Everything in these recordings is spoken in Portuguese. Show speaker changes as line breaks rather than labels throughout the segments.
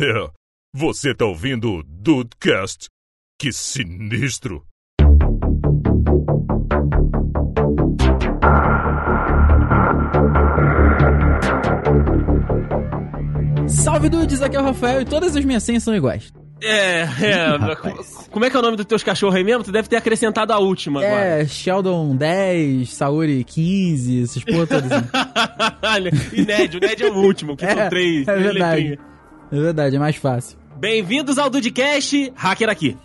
É, você tá ouvindo o Dudecast? Que sinistro!
Salve dudes, aqui é o Rafael e todas as minhas senhas são iguais.
É, é.
Rapaz.
Como é que é o nome dos teus cachorros aí mesmo? Tu deve ter acrescentado a última agora.
É, Sheldon 10, Saori 15, essas porra todas. assim.
e Ned, o Ned é o último, que são três.
É
três
verdade.
letrinhas.
É verdade, é mais fácil.
Bem-vindos ao Dudcast, hacker aqui.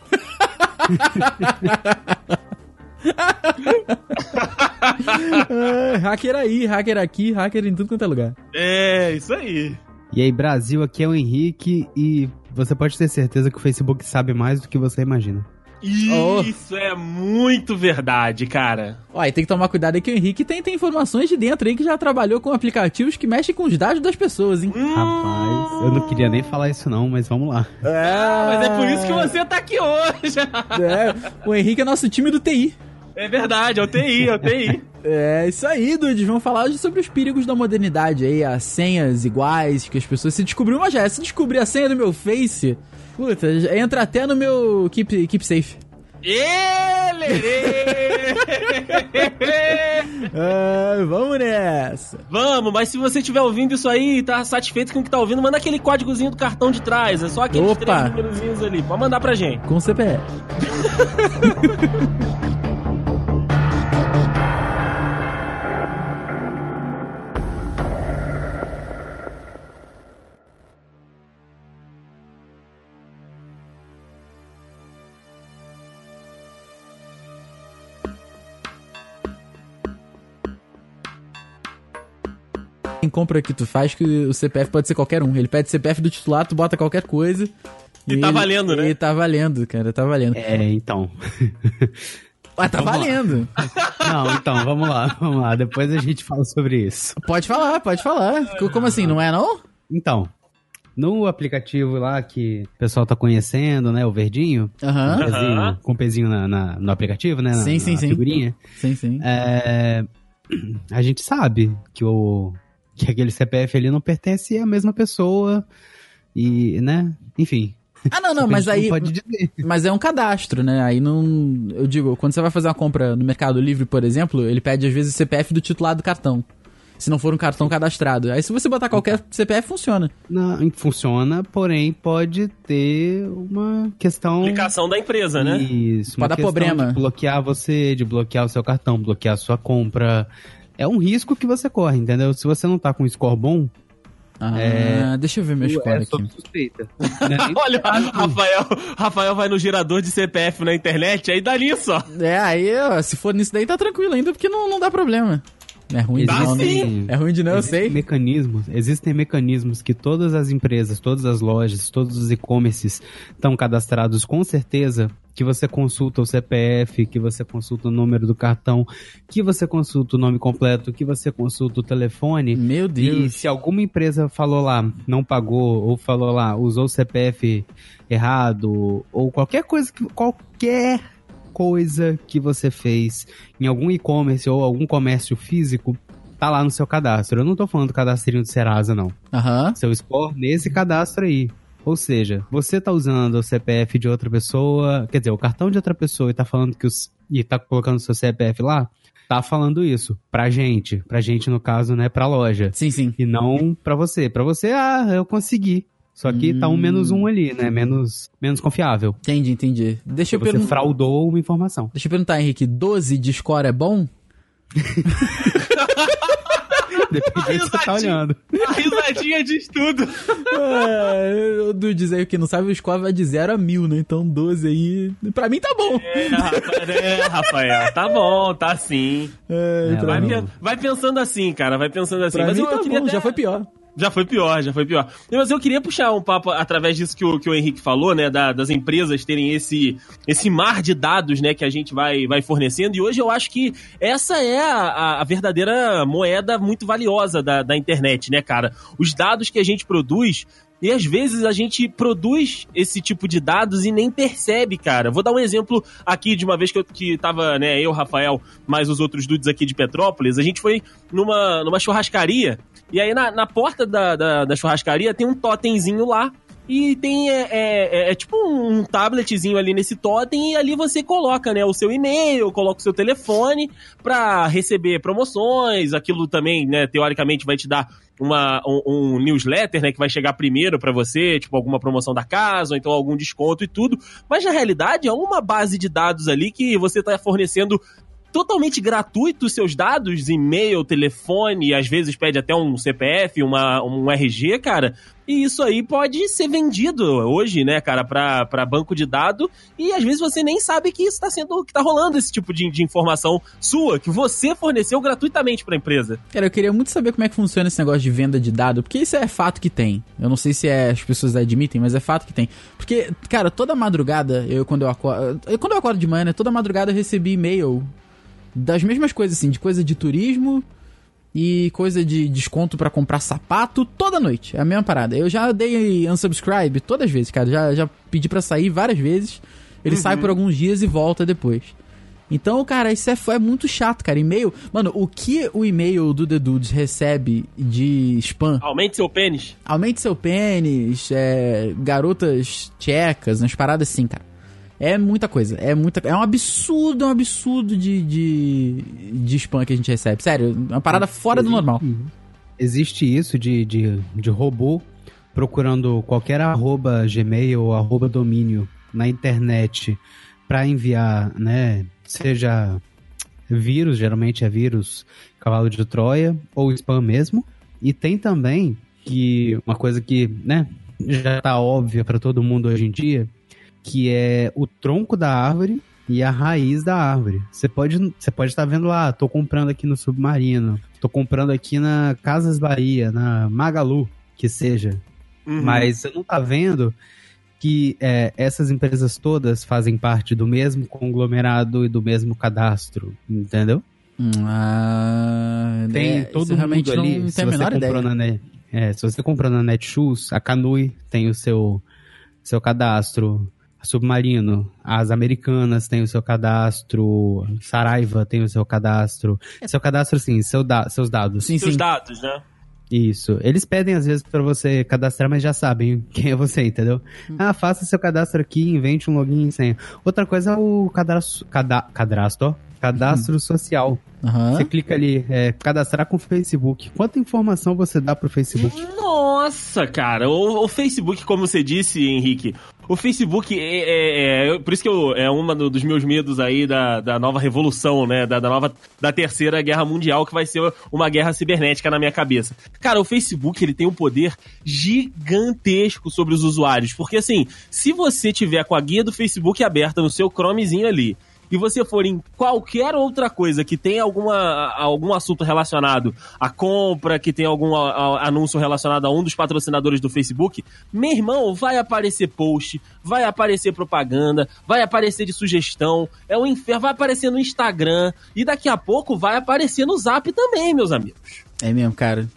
É, hacker aí, hacker aqui, hacker em tudo quanto é lugar.
É, isso aí.
E aí, Brasil, aqui é o Henrique e você pode ter certeza que o Facebook sabe mais do que você imagina.
Oh.
Isso é muito verdade, cara.
Ó, e tem que tomar cuidado aí que o Henrique tem, tem informações de dentro aí que já trabalhou com aplicativos que mexem com os dados das pessoas, hein?
Rapaz, eu não queria nem falar isso não, mas vamos lá.
Mas é por isso que você tá aqui hoje.
É, o Henrique é nosso time do TI.
É verdade, é o TI, é o TI.
É isso aí, dudes. Vamos falar hoje sobre os perigos da modernidade aí, as senhas iguais que as pessoas se descobriu uma já. Se descobrir a senha do meu Face, puta, entra até no meu Keep, keep Safe. Ah, vamos nessa.
Vamos, mas se você estiver ouvindo isso aí e tá satisfeito com o que tá ouvindo, manda aquele códigozinho do cartão de trás. É só aqueles
Opa.
três númerozinhos ali. Pode mandar pra gente.
Com CPF. compra que tu faz que o CPF pode ser qualquer um. Ele pede CPF do titular, tu bota qualquer coisa.
E tá valendo, né?
E tá valendo, cara, tá valendo.
É, então.
Mas tá
Vamos lá.
valendo.
Não, então, vamos lá, vamos lá. Depois a gente fala sobre isso.
Pode falar, pode falar. Como assim, não é não?
Então, no aplicativo lá que o pessoal tá conhecendo, né, o verdinho,
Aham.
com com pezinho na, na- no aplicativo, né, na,
Sim, sim,
na
sim.
figurinha,
Sim, sim.
é, a gente sabe que o que aquele CPF ali não pertence à mesma pessoa e, né, enfim.
Ah, não, não, mas aí.
não pode dizer.
Mas é um cadastro, né? Aí não. Eu digo, quando você vai fazer uma compra no Mercado Livre, por exemplo, ele pede às vezes o CPF do titular do cartão. Se não for um cartão cadastrado. Aí se você botar qualquer CPF, funciona.
Não, funciona, porém pode ter uma questão.
Aplicação da empresa, né?
Isso,
Pode
uma
dar
questão
problema.
de bloquear você, de bloquear o seu cartão, bloquear a sua compra. É um risco que você corre, entendeu? Se você não tá com um score bom,
Ah, deixa eu ver meu score
é
aqui.
suspeita. Né?
Olha, Rafael, Rafael vai no gerador de CPF na internet, aí dá nisso, ó.
É, aí, ó, se for nisso daí, tá tranquilo ainda, porque não, não dá problema. É ruim de não, né?
sim.
É ruim de não, eu sei.
mecanismos, existem mecanismos que todas as empresas, todas as lojas, todos os e-commerces estão cadastrados com certeza que você consulta o CPF, que você consulta o número do cartão, que você consulta o nome completo, que você consulta o telefone.
Meu
E
Deus.
se alguma empresa falou lá, não pagou, ou falou lá, usou o CPF errado, ou qualquer coisa que. qualquer coisa que você fez em algum e-commerce ou algum comércio físico, tá lá no seu cadastro. Eu não tô falando do cadastrinho do Serasa, não.
Aham.
Seu score nesse cadastro aí. Ou seja, você tá usando o CPF de outra pessoa, quer dizer, o cartão de outra pessoa e tá falando que os. e tá colocando o seu CPF lá, tá falando isso pra gente. Pra gente, no caso, né, pra loja.
Sim, sim.
E não pra você. Pra você, ah, eu consegui. Só que tá um
Hum.
menos um ali, né? Menos, menos confiável.
Entendi, entendi. Deixa eu
Você
perguntar.
fraudou uma informação.
Deixa eu perguntar, Henrique, 12 de score é bom?
Depende do que você tá olhando.
A risadinha diz tudo.
É, o Dudes aí que não sabe, o score vai de 0 a 1000, né? Então 12 aí. Pra mim tá bom.
É, Rafael, é, Rafael, tá bom, tá sim.
É,
É,
Vai, pen- vai pensando assim, cara, vai pensando assim.
pra
Mas
mim
eu,
tá
eu queria
bom,
até-
já foi pior.
Já foi pior, já foi pior. Mas eu queria puxar um papo através disso que o, que o Henrique falou, né? da- das empresas terem esse, esse mar de dados, né? Que a gente vai, vai fornecendo. E hoje eu acho que essa é a, a- verdadeira moeda muito valiosa da, da internet, né, cara? Os dados que a gente produz. E às vezes a gente produz esse tipo de dados e nem percebe, cara. Vou dar um exemplo aqui de uma vez que eu que tava, né, eu, Rafael, mais os outros dudes aqui de Petrópolis. A gente foi numa, numa churrascaria e aí na, na porta da, da, da churrascaria tem um totemzinho lá e tem é, é, é, tipo um tabletzinho ali nesse totem e ali você coloca, né, o seu e-mail, coloca o seu telefone para receber promoções, aquilo também, né, teoricamente vai te dar uma, um, um newsletter, né, que vai chegar primeiro para você, tipo alguma promoção da casa, ou então algum desconto e tudo. Mas na realidade é uma base de dados ali que você está fornecendo totalmente gratuito os seus dados, e-mail, telefone, às vezes pede até um CPF, uma, um RG, cara. E isso aí pode ser vendido hoje, né, cara, para banco de dados. E às vezes você nem sabe que isso tá sendo, que tá rolando esse tipo de, de informação sua, que você forneceu gratuitamente pra empresa.
Cara, eu queria muito saber como é que funciona esse negócio de venda de dado, porque isso é fato que tem. Eu não sei se é, as pessoas admitem, mas é fato que tem. Porque, cara, toda madrugada, eu quando eu acordo. Quando eu acordo de manhã, né, toda madrugada eu recebi e-mail das mesmas coisas, assim, de coisa de turismo e coisa de desconto para comprar sapato toda noite. É a mesma parada. Eu já dei unsubscribe todas as vezes, cara. Já, já pedi para sair várias vezes. Ele uhum. sai por alguns dias e volta depois. Então, cara, isso é, é muito chato, cara. E-mail. Mano, o que o e-mail do The Dudes recebe de spam?
Aumente seu pênis.
Aumente seu pênis, é, garotas tchecas, umas paradas assim, cara. É muita coisa. É muita É um absurdo, é um absurdo de, de, de spam que a gente recebe. Sério, é uma parada fora do normal. Uhum.
Existe isso de, de, de robô procurando qualquer arroba Gmail ou arroba domínio na internet para enviar, né? Seja vírus, geralmente é vírus cavalo de Troia, ou spam mesmo. E tem também que uma coisa que, né, já tá óbvia para todo mundo hoje em dia, que é o tronco da árvore e a raiz da árvore. Você pode você pode estar vendo lá, tô comprando aqui no Submarino, tô comprando aqui na Casas Bahia, na Magalu, que seja. Uhum. Mas você não tá vendo que é, essas empresas todas fazem parte do mesmo conglomerado e do mesmo cadastro, entendeu?
Hum, ah,
tem é, todo mundo ali. Não se você comprou na Net, é, se você comprou na Netshoes, a Canui tem o seu seu cadastro. Submarino, as americanas têm o seu cadastro, Saraiva tem o seu cadastro. Seu cadastro, sim, seu da seus dados.
Sim,
seus
sim. dados, né?
Isso. Eles pedem às vezes para você cadastrar, mas já sabem quem é você, entendeu? Hum. Ah, faça seu cadastro aqui, invente um login e senha. Outra coisa é o cadastro. Cada, cadastro, ó. Cadastro hum. social. Uhum. Você clica ali, é, cadastrar com o Facebook. Quanta informação você dá pro Facebook?
Nossa, cara. O, o Facebook, como você disse, Henrique, o Facebook é, é, é, por isso que eu, é um dos meus medos aí da, da nova revolução, né? Da, da, nova da terceira guerra mundial que vai ser uma guerra cibernética na minha cabeça. Cara, o Facebook ele tem um poder gigantesco sobre os usuários, porque assim, se você tiver com a guia do Facebook aberta no seu Chromezinho ali e você for em qualquer outra coisa que tenha alguma, algum assunto relacionado à compra, que tenha algum a, a, anúncio relacionado a um dos patrocinadores do Facebook, meu irmão, vai aparecer post, vai aparecer propaganda, vai aparecer de sugestão, é o inferno, vai aparecer no Instagram e daqui a pouco vai aparecer no Zap também, meus amigos.
É mesmo, cara.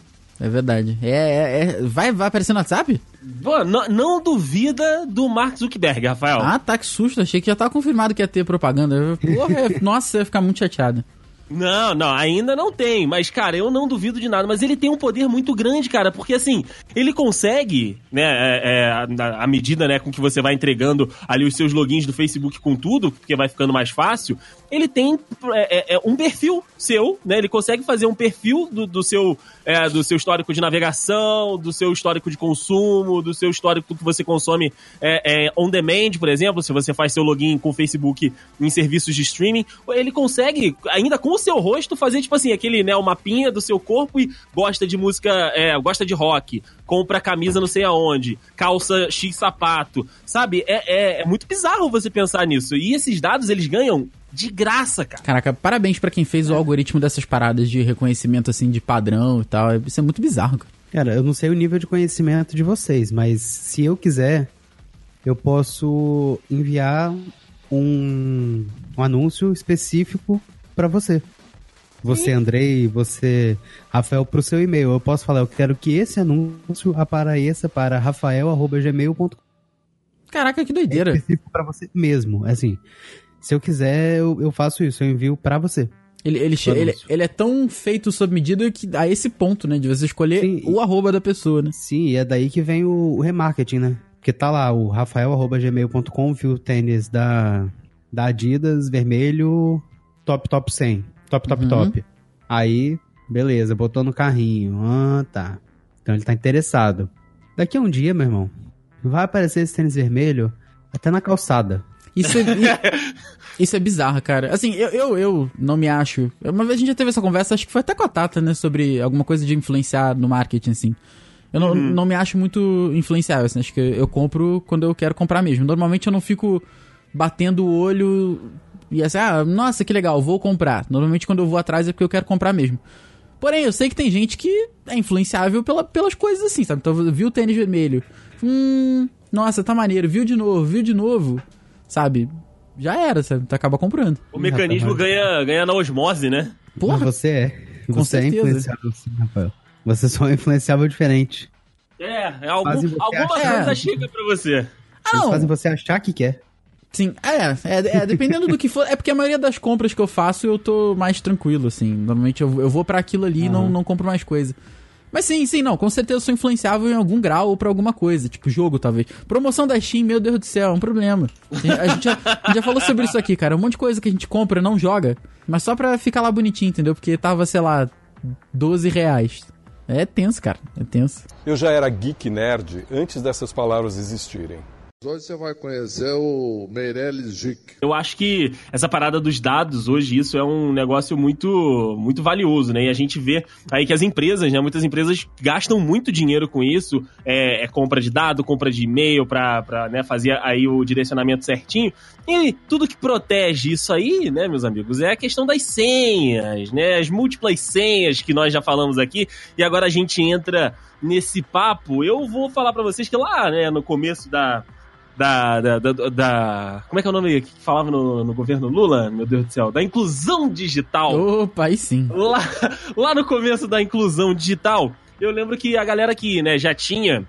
É verdade. É, é, é, vai, vai aparecer no WhatsApp?
Pô, não, não, duvida do Mark Zuckerberg, Rafael.
Ah, tá, que susto. Achei que já tava confirmado que ia ter propaganda. Porra, nossa, eu ia ficar muito chateado.
Não, não, ainda não tem. Mas, cara, eu não duvido de nada. Mas ele tem um poder muito grande, cara, porque assim, ele consegue, né, é, é, à medida, né, com que você vai entregando ali os seus logins do Facebook com tudo, porque vai ficando mais fácil, ele tem é, é, é um perfil seu, né? Ele consegue fazer um perfil do, do seu é, do seu histórico de navegação, do seu histórico de consumo, do seu histórico que você consome é, é, on demand, por exemplo, se você faz seu login com o Facebook em serviços de streaming, ele consegue, ainda com o seu rosto, fazer, tipo assim, aquele, né, o mapinha do seu corpo e gosta de música, gosta de rock, compra camisa não sei aonde, calça X sapato, sabe? É muito bizarro você pensar nisso. E esses dados, eles ganham de graça, cara.
Caraca, parabéns para quem fez o algoritmo dessas paradas de reconhecimento, assim, de padrão e tal. Isso é muito bizarro, cara.
Cara, eu não sei o nível de conhecimento de vocês, mas se eu quiser, eu posso enviar um, um anúncio específico para você. Você, Andrei, você, Rafael, pro seu e-mail. Eu posso falar, eu quero que esse anúncio apareça para rafael.gmail.com.
Caraca, que doideira.
É específico pra você mesmo. Assim, se eu quiser, eu, eu faço isso, eu envio para você.
Ele, ele, ele, ele, é tão feito sob medida que a esse ponto, né? De você escolher Sim, o arroba da pessoa, né?
Sim, e é daí que vem o, o remarketing, né? Porque tá lá, o rafael.gmail.com viu o tênis da, da Adidas, vermelho, top, top 100. Top, top,
Uhum.
top. Aí, beleza, botou no carrinho. Ah, tá. Então ele tá interessado. Daqui a um dia, meu irmão, vai aparecer esse tênis vermelho até na calçada.
Isso é, isso é bizarro, cara. Assim, eu, eu, eu não me acho. Uma vez a gente já teve essa conversa, acho que foi até com a Tata, né? Sobre alguma coisa de influenciar no marketing, assim. Eu não, não me acho muito influenciável, assim. Acho que eu compro quando eu quero comprar mesmo. Normalmente eu não fico batendo o olho e assim, ah, nossa, que legal, vou comprar. Normalmente quando eu vou atrás é porque eu quero comprar mesmo. Porém, eu sei que tem gente que é influenciável pela, pelas coisas assim, sabe? Então, viu o tênis vermelho. Hum, nossa, tá maneiro. Viu de novo, viu de novo. Sabe? Já era, sabe? Tu acaba comprando.
O mecanismo
Rapaz.
ganha, ganha na osmose, né?
Porra,
Mas você é.
Com
você é
certeza.
influenciável sim, Rafael. Você só é influenciável diferente.
É, é algum, alguma
achar.
coisa chega pra você.
Ah,
Eles
não.
fazem você achar que quer.
Sim, é, é, é, dependendo do que for. É porque a maioria das compras que eu faço eu tô mais tranquilo, assim. Normalmente eu, eu vou pra aquilo ali e não, não compro mais coisa. Mas sim, sim, não, com certeza eu sou influenciável em algum grau ou pra alguma coisa, tipo jogo talvez. Promoção da Steam, meu Deus do céu, é um problema. A gente, já, a gente já falou sobre isso aqui, cara. Um monte de coisa que a gente compra, não joga, mas só pra ficar lá bonitinho, entendeu? Porque tava, sei lá, 12 reais. É tenso, cara, é tenso.
Eu já era geek nerd antes dessas palavras existirem.
Hoje você vai conhecer o Meirelles Gic.
Eu acho que essa parada dos dados hoje, isso é um negócio muito muito valioso, né? E a gente vê aí que as empresas, né? Muitas empresas gastam muito dinheiro com isso. É, é compra de dado, compra de e-mail pra né, fazer aí o direcionamento certinho. E tudo que protege isso aí, né, meus amigos, é a questão das senhas, né? As múltiplas senhas que nós já falamos aqui. E agora a gente entra nesse papo. Eu vou falar pra vocês que lá, né, no começo da, da, da, da, da- Como é que é o nome que falava no, no governo Lula? Meu Deus do céu. Da inclusão digital.
Opa, aí sim.
Lá, lá no começo da inclusão digital, eu lembro que a galera que né, já tinha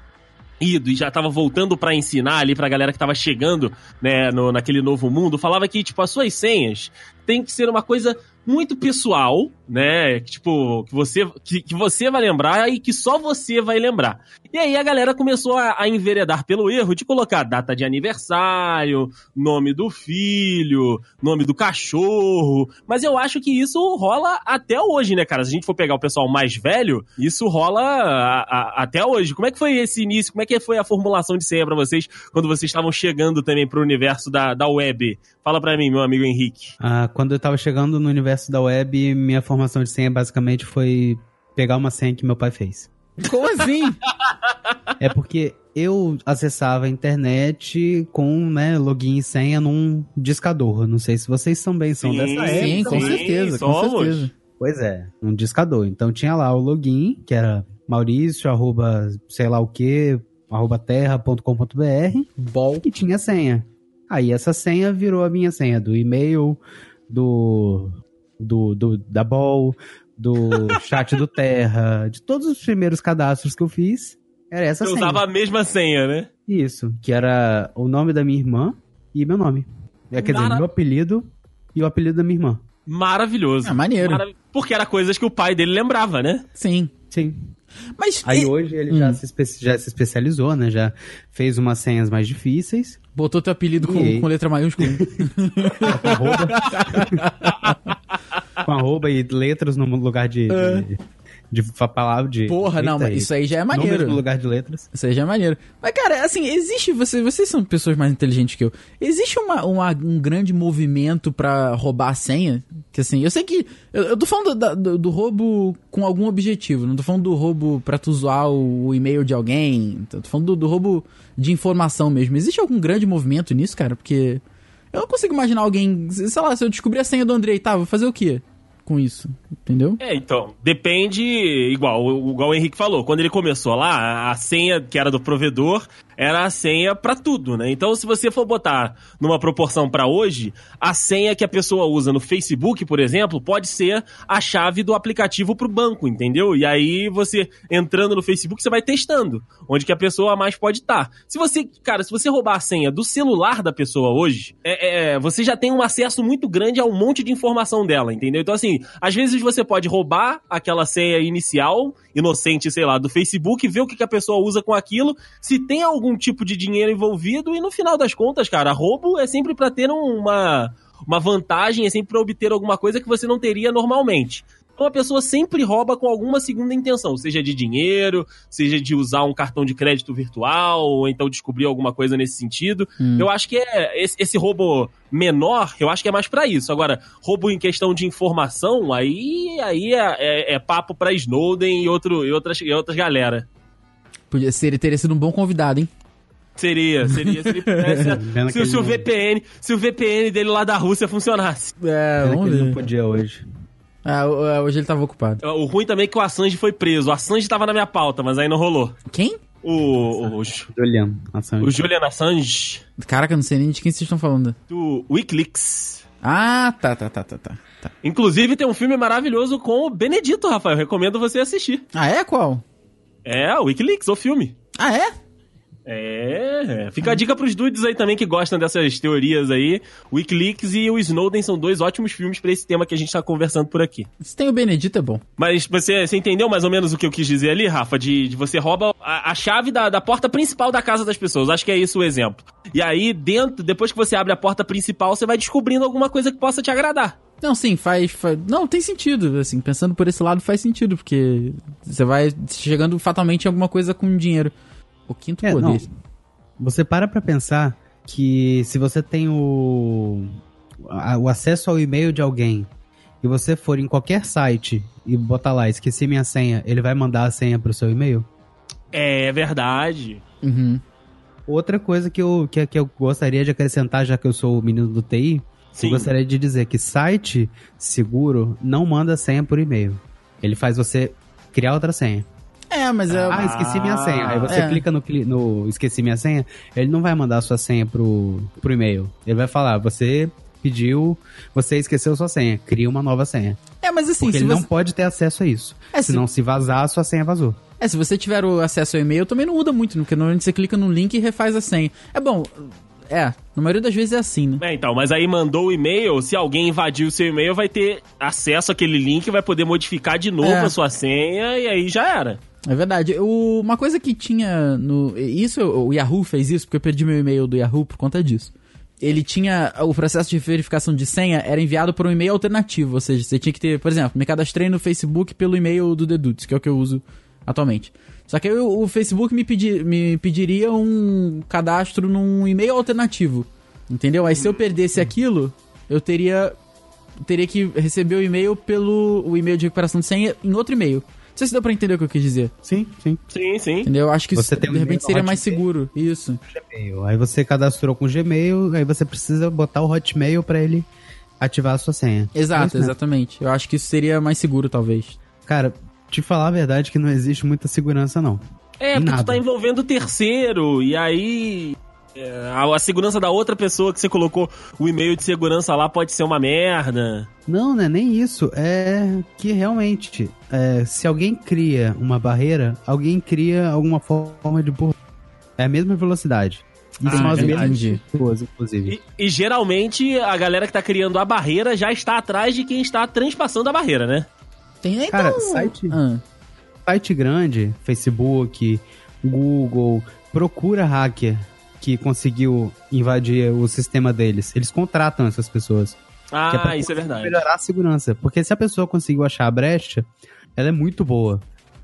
ido e já tava voltando pra ensinar ali pra galera que tava chegando né, no, naquele novo mundo, falava que, tipo, as suas senhas tem que ser uma coisa muito pessoal, né? Que, tipo, que você, que, que você vai lembrar e que só você vai lembrar. E aí a galera começou a, a enveredar pelo erro de colocar data de aniversário, nome do filho, nome do cachorro. Mas eu acho que isso rola até hoje, né, cara? Se a gente for pegar o pessoal mais velho, isso rola a- a- até hoje. Como é que foi esse início? Como é que foi a formulação de senha pra vocês quando vocês estavam chegando também pro universo da, da web? Fala pra mim, meu amigo Henrique.
Ah, quando eu tava chegando no universo da web, minha formação de senha basicamente foi pegar uma senha que meu pai fez.
Como assim?
É porque eu acessava a internet com né, login e senha num discador. Não sei se vocês também são
Sim,
dessa época.
Sim, com
sim,
certeza, com
somos.
certeza.
Pois é, um discador. Então tinha lá o login, que era maurício, arroba, sei lá o que, arroba terra.com.br,
Bol.
e tinha a senha. Aí essa senha virou a minha senha do e-mail, do, do, do da Ball, do chat do Terra, de todos os primeiros cadastros que eu fiz, era essa
Você
senha.
usava a mesma senha, né?
Isso, que era o nome da minha irmã e meu nome. É, quer
Mara-
dizer, meu apelido e o apelido da minha irmã.
Maravilhoso.
É maneiro.
Marav- Porque era coisas que o pai dele lembrava, né?
Sim.
Sim.
Mas
Aí
e-
hoje ele
Hum.
já, se espe- já se especializou, né? Já fez umas senhas mais difíceis.
botou teu apelido com,
E
com letra maiúscula.
Com arroba. e letras no lugar de. de, de, fa- palavra de.
Porra, não, mas isso aí já é maneiro.
no lugar de letras.
Isso aí já é maneiro. Mas, cara, assim, existe. Você, vocês são pessoas mais inteligentes que eu. Existe uma, uma- um grande movimento pra roubar a senha? Que assim, eu sei que. Eu, eu tô falando da- do, do roubo com algum objetivo. Não tô falando do roubo pra tu zoar o, o e-mail de alguém. Tô falando do, do roubo de informação mesmo. Existe algum grande movimento nisso, cara? Porque. Eu não consigo imaginar alguém. Sei lá, se eu descobrir a senha do Andrei, tá, vou fazer o quê com isso? Entendeu?
É, então, depende, igual, igual o Henrique falou, quando ele começou lá, a senha que era do provedor era a senha pra tudo, né? Então, se você for botar numa proporção pra hoje, a senha que a pessoa usa no Facebook, por exemplo, pode ser a chave do aplicativo pro banco, entendeu? E aí você entrando no Facebook, você vai testando onde que a pessoa mais pode estar. Se você, cara, se você roubar a senha do celular da pessoa hoje, é, é, você já tem um acesso muito grande a um monte de informação dela, entendeu? Então, assim, às vezes você pode roubar aquela senha inicial, inocente, sei lá, do Facebook, ver o que, que a pessoa usa com aquilo. Se tem algum tipo de dinheiro envolvido e no final das contas, cara, roubo é sempre pra ter uma, uma vantagem, é sempre pra obter alguma coisa que você não teria normalmente. Então a pessoa sempre rouba com alguma segunda intenção, seja de dinheiro, seja de usar um cartão de crédito virtual, ou então descobrir alguma coisa nesse sentido.
Hum.
Eu acho que é esse, esse roubo menor, eu acho que é mais pra isso. Agora, roubo em questão de informação, aí, aí é, é- é papo pra Snowden e, outro, e, outras, e outras galera.
Podia ser, ele teria sido um bom convidado, hein?
Seria, seria se ele pudesse. Se, se o VPN, se o VPN dele lá da Rússia funcionasse.
É, vamos
ele não
ver.
podia hoje.
Ah, é, hoje ele tava ocupado.
O ruim também é que o Assange foi preso. O Assange tava na minha pauta, mas aí não rolou.
Quem?
O, o,
Juliano, ação.
o Julian Assange,
Caraca, eu não sei nem de quem vocês estão falando.
do Wikileaks.
Ah, tá, tá, tá, tá, tá. tá.
Inclusive tem um filme maravilhoso com o Benedito, Rafael. Recomendo você assistir.
Ah, é? Qual?
É, o Wikileaks, o filme.
Ah, é?
É, fica a dica pros dudes aí também que gostam dessas teorias aí. O Wikileaks e o Snowden são dois ótimos filmes pra esse tema que a gente tá conversando por aqui.
Se tem o Benedito, é bom.
Mas você, você entendeu mais ou menos o que eu quis dizer ali, Rafa? De, de você rouba a, a chave da, da porta principal da casa das pessoas. Acho que é isso o exemplo. E aí, dentro, depois que você abre a porta principal, você vai descobrindo alguma coisa que possa te agradar.
Não, sim, faz, faz- Não, tem sentido. Assim, pensando por esse lado, faz sentido, porque você vai chegando fatalmente em alguma coisa com dinheiro. O quinto
É,
poder.
não. Você para pra pensar que se você tem o, a- o acesso ao e-mail de alguém e você for em qualquer site e botar lá, esqueci minha senha, ele vai mandar a senha pro seu e-mail?
É verdade.
Uhum.
Outra coisa que eu, que, que eu gostaria de acrescentar, já que eu sou o menino do TI,
Sim.
eu gostaria de dizer que site seguro não manda senha por e-mail. Ele faz você criar outra senha.
É, mas é.
Ah, esqueci minha senha. Aí você
É.
clica no, no esqueci minha senha, ele não vai mandar a sua senha pro, pro e-mail. Ele vai falar, você pediu, você esqueceu sua senha, cria uma nova senha.
É, mas assim,
Porque
se
ele
você.
não pode ter acesso a isso.
É, se-
Senão se vazar, a sua senha vazou.
É, se você tiver o acesso ao e-mail, também não muda muito, porque normalmente você clica no link e refaz a senha. É bom, é, na maioria das vezes é assim, né?
É, então, mas aí mandou o e-mail, se alguém invadir o seu e-mail, vai ter acesso àquele link, vai poder modificar de novo
É.
a sua senha e aí já era.
É verdade. O- uma coisa que tinha no. Isso, o Yahoo fez isso, porque eu perdi meu e-mail do Yahoo por conta disso. Ele tinha. O processo de verificação de senha era enviado por um e-mail alternativo. Ou seja, você tinha que ter. Por exemplo, me cadastrei no Facebook pelo e-mail do Deduts, que é o que eu uso atualmente. Só que o, Facebook me, me pediria um cadastro num e-mail alternativo. Entendeu? Aí se eu perdesse aquilo, eu teria. Teria que receber o e-mail pelo o e-mail de recuperação de senha em outro e-mail. Não sei se deu pra entender o que eu quis dizer.
Sim, sim.
Sim, sim.
Entendeu? Eu acho que
Você
isso,
tem um
de repente seria mais seguro. Isso.
Gmail. Aí você cadastrou com o Gmail, aí você precisa botar o Hotmail pra ele ativar a sua senha. É
Exato,
mesmo.
exatamente. Eu acho que isso seria mais seguro, talvez.
Cara, te falar a verdade que não existe muita segurança, não.
É, porque
Nada.
tu tá envolvendo o terceiro, e aí. É, a, a segurança da outra pessoa que você colocou o e-mail de segurança lá pode ser uma merda.
Não, não é nem isso. É que realmente, é, se alguém cria uma barreira, alguém cria alguma forma de burro. É a mesma velocidade. E
Ah,
são as mesmas pessoas, inclusive.
E, e geralmente a galera que tá criando a barreira já está atrás de quem está transpassando a barreira, né?
Tem então...
Cara, site-
Ah,
Site grande, Facebook, Google, procura hacker que conseguiu invadir o sistema deles. Eles contratam essas pessoas.
Ah,
pra
isso é verdade.
melhorar a segurança. Porque se a pessoa conseguiu achar a brecha, ela é muito boa.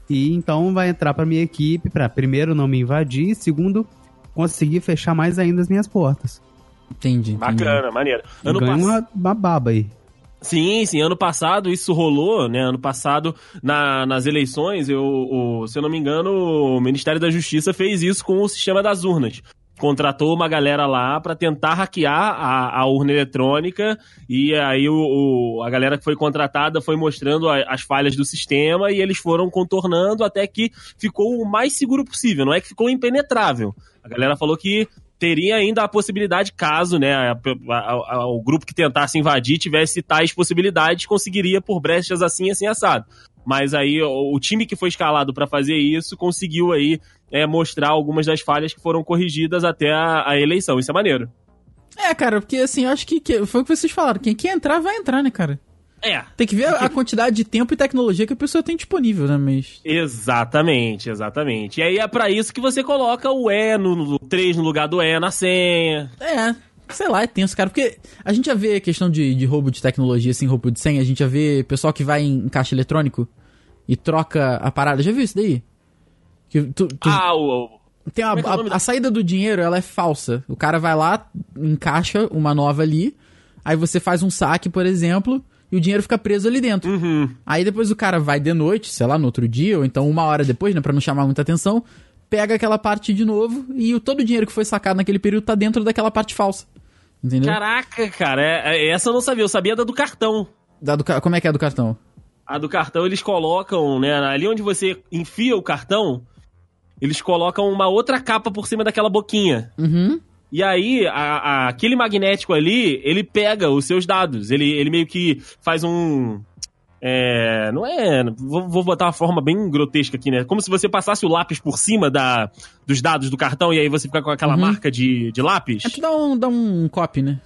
E então vai entrar pra minha equipe pra primeiro não me invadir, segundo conseguir fechar mais ainda as minhas portas.
entendi. entendi.
Bacana, maneiro. Ano
Ganha
pass-
uma, uma baba aí.
Sim, sim. Ano passado isso rolou, né? Ano passado, na- nas eleições, eu, o- se eu não me engano, o Ministério da Justiça fez isso com o sistema das urnas. Contratou uma galera lá pra tentar hackear a, a urna eletrônica e aí o, o- a galera que foi contratada foi mostrando a- as falhas do sistema e eles foram contornando até que ficou o mais seguro possível. Não é que ficou impenetrável. A galera falou que teria ainda a possibilidade, caso né, a- a- a- o grupo que tentasse invadir tivesse tais possibilidades, conseguiria por brechas assim, assim, assado. Mas aí o, o time que foi escalado para fazer isso conseguiu aí é, mostrar algumas das falhas que foram corrigidas até a, a eleição. Isso é maneiro.
É, cara, porque assim, eu acho que, que foi o que vocês falaram. Quem quer entrar, vai entrar, né, cara?
É.
Tem que ver a, quantidade de tempo e tecnologia que a pessoa tem disponível, né? Mas.
Exatamente, exatamente. E aí é pra isso que você coloca o E no, no 3 no lugar do E na senha.
É, sei lá, é tenso, cara. Porque a gente já vê questão de, de roubo de tecnologia, assim, roubo de senha. A gente já vê pessoal que vai em, em caixa eletrônico e troca a parada. Já viu isso daí? Que tu, tu-
Ah, o.
tem a,
é é
a,
da-
a saída do dinheiro, ela é falsa. O cara vai lá, encaixa uma nova ali, aí você faz um saque, por exemplo, e o dinheiro fica preso ali dentro.
Uhum.
Aí depois o cara vai de noite, sei lá, no outro dia, ou então uma hora depois, né, pra não chamar muita atenção, pega aquela parte de novo e o, todo o dinheiro que foi sacado naquele período tá dentro daquela parte falsa. Entendeu?
Caraca, cara, é- é- essa eu não sabia. Eu sabia da do cartão.
Da do como é que é do cartão?
A do cartão eles colocam, né? Ali onde você enfia o cartão, eles colocam uma outra capa por cima daquela boquinha.
Uhum.
E aí, a- a- aquele magnético ali, ele pega os seus dados. Ele, ele meio que faz um. É, não é. Vou, vou botar uma forma bem grotesca aqui, né? Como se você passasse o lápis por cima da, dos dados do cartão e aí você fica com aquela
Uhum.
marca de, de lápis.
É tu dá um, dá um copy, né?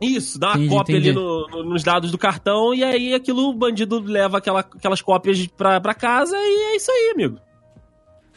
Isso, dá uma
Entendi,
cópia
entendi.
ali no- no- nos dados do cartão e aí aquilo o bandido leva aquela- aquelas cópias pra, pra casa e é isso aí, amigo.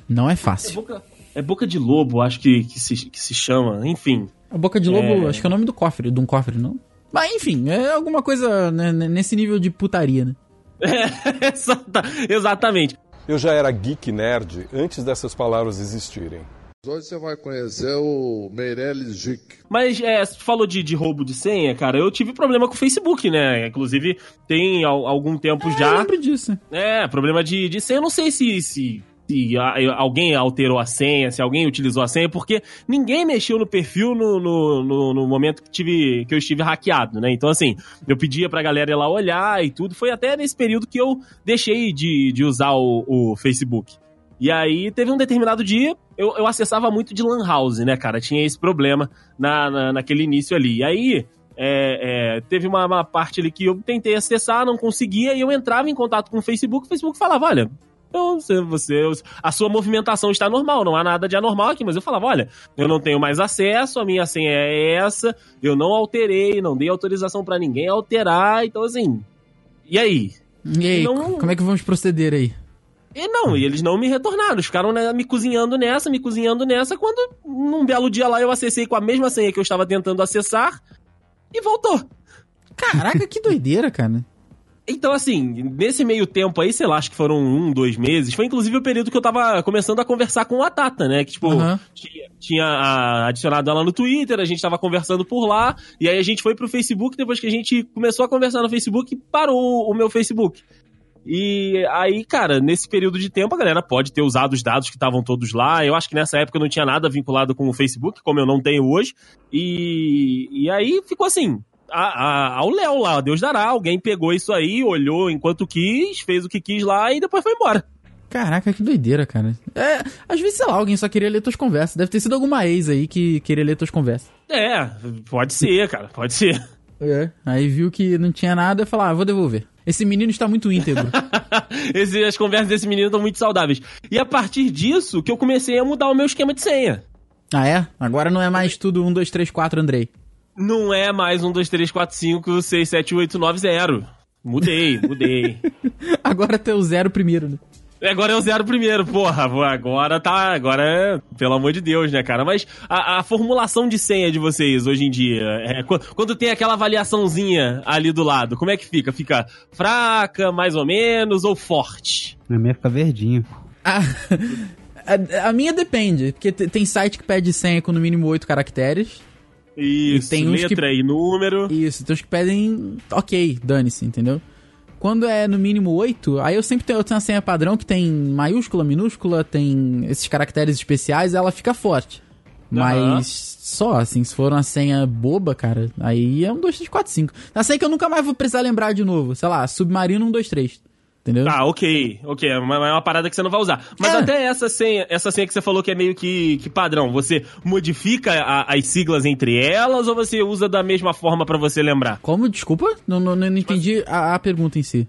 Não é
É
fácil.
boca, é boca de lobo, acho que, que, se, que se chama, enfim.
A boca de lobo,
É.
acho que é o nome do cofre, de um cofre, não? Mas enfim, é alguma coisa né, nesse nível de putaria, né?
É, exata- exatamente.
Eu já era geek nerd antes dessas palavras existirem.
Hoje você vai conhecer o Meirelles Gic.
Mas é, você falou de, de roubo de senha, cara. Eu tive problema com o Facebook, né? Inclusive, tem al- algum tempo
eu
já.
lembro disso.
É, problema de, de senha. Eu não sei se, se, se alguém alterou a senha, se alguém utilizou a senha, porque ninguém mexeu no perfil no, no, no, no momento que, tive, que eu estive hackeado, né? Então, assim, eu pedia pra galera ir lá olhar e tudo. Foi até nesse período que eu deixei de, de usar o, o Facebook. E aí, teve um determinado dia, eu, eu acessava muito de Lan House, né, cara? Tinha esse problema na, na, naquele início ali. E aí, é, é, teve uma, uma parte ali que eu tentei acessar, não conseguia, e eu entrava em contato com o Facebook, o Facebook falava, olha, eu, você, você, a sua movimentação está normal, não há nada de anormal aqui, mas eu falava, olha, eu não tenho mais acesso, a minha senha é essa, eu não alterei, não dei autorização pra ninguém alterar, então assim, e aí?
E aí,
Não-
como é que vamos proceder aí?
E não, e eles não me retornaram, eles ficaram né, me cozinhando nessa, me cozinhando nessa, quando num belo dia lá eu acessei com a mesma senha que eu estava tentando acessar, e voltou.
Caraca, que doideira, cara.
Então, assim, nesse meio tempo aí, sei lá, acho que foram um, dois meses, foi inclusive o período que eu tava começando a conversar com a Tata, né? Que, tipo,
Aham.
tinha, tinha ah, adicionado ela no Twitter, a gente tava conversando por lá, e aí a gente foi pro Facebook, depois que a gente começou a conversar no Facebook, parou o meu Facebook. E aí, cara, nesse período de tempo, a galera pode ter usado os dados que estavam todos lá. Eu acho que nessa época não tinha nada vinculado com o Facebook, como eu não tenho hoje. E, e aí ficou assim. A, a- ao Léo lá, Deus dará. Alguém pegou isso aí, olhou enquanto quis, fez o que quis lá e depois foi embora.
Caraca, que doideira, cara. É, às vezes, sei lá, alguém só queria ler tuas conversas. Deve ter sido alguma ex aí que queria ler tuas conversas.
É, pode ser, cara, pode ser.
É. Aí viu que não tinha nada e falou, ah, vou devolver. Esse menino está muito íntegro.
Esse- as conversas desse menino estão muito saudáveis. E a partir disso que eu comecei a mudar o meu esquema de senha.
ah, é? Agora não é mais tudo 1, 2, 3, 4, Andrei.
Não é mais um, dois, três, quatro, cinco, seis, sete, oito, nove, zero. Mudei, mudei.
Agora tem o zero primeiro, né?
Agora é o zero primeiro, porra. vou- Agora tá. Agora é. Pelo amor de Deus, né, cara? Mas a, a formulação de senha de vocês hoje em dia, é, quando, quando tem aquela avaliaçãozinha ali do lado, como é que fica? Fica fraca, mais ou menos, ou forte?
Na minha fica verdinho.
A, a- a minha depende, porque te- tem site que pede senha com no mínimo 8 caracteres.
Isso,
tem uns que-
letra e número.
Isso, tem os que pedem ok, dane-se, entendeu? Quando é no mínimo 8, aí eu sempre tenho, eu tenho uma senha padrão que tem maiúscula, minúscula, tem esses caracteres especiais, ela fica forte. Mas só, assim, se for uma senha boba, cara, aí é um 2, 3, 4, 5. A senha que eu nunca mais vou precisar lembrar de novo. Sei lá, submarino 1, 2, 3. Entendeu?
Tá, ok, ok, é uma, é uma parada que você não vai usar. Mas
É.
até essa senha, essa senha que você falou que é meio que, que padrão, você modifica a- as siglas entre elas ou você usa da mesma forma pra você lembrar?
Como? Desculpa? Não, não, não entendi a, a pergunta em si.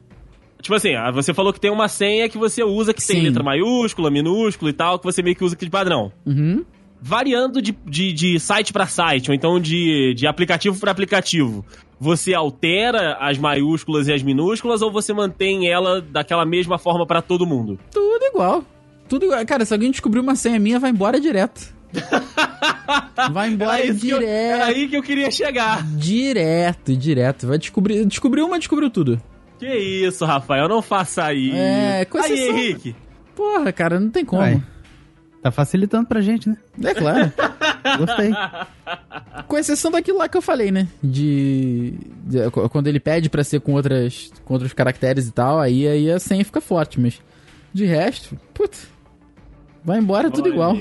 Tipo assim, ah, você falou que tem uma senha que você usa que tem
Sim.
letra maiúscula, minúscula e tal, que você meio que usa aqui de padrão.
Uhum.
Variando de, de, de site pra site, ou então de, de aplicativo pra aplicativo. Você altera as maiúsculas e as minúsculas ou você mantém ela daquela mesma forma pra todo mundo?
Tudo igual. Tudo igual. Cara, se alguém descobrir uma senha minha, vai embora direto. Vai embora
que eu-
direto.
era aí que eu queria chegar.
Direto, direto. Vai descobrir. Descobriu uma, descobriu tudo.
Que isso, Rafael, não faça isso.
É, com
aí, Henrique.
Porra, cara, não tem como.
Vai. Tá facilitando pra gente, né?
É claro.
Gostei.
Com exceção daquilo lá que eu falei, né? De. de- quando ele pede pra ser com outras. com outros caracteres e tal, aí, aí a senha fica forte, mas. De resto, puta. Vai embora tudo
Olha
igual.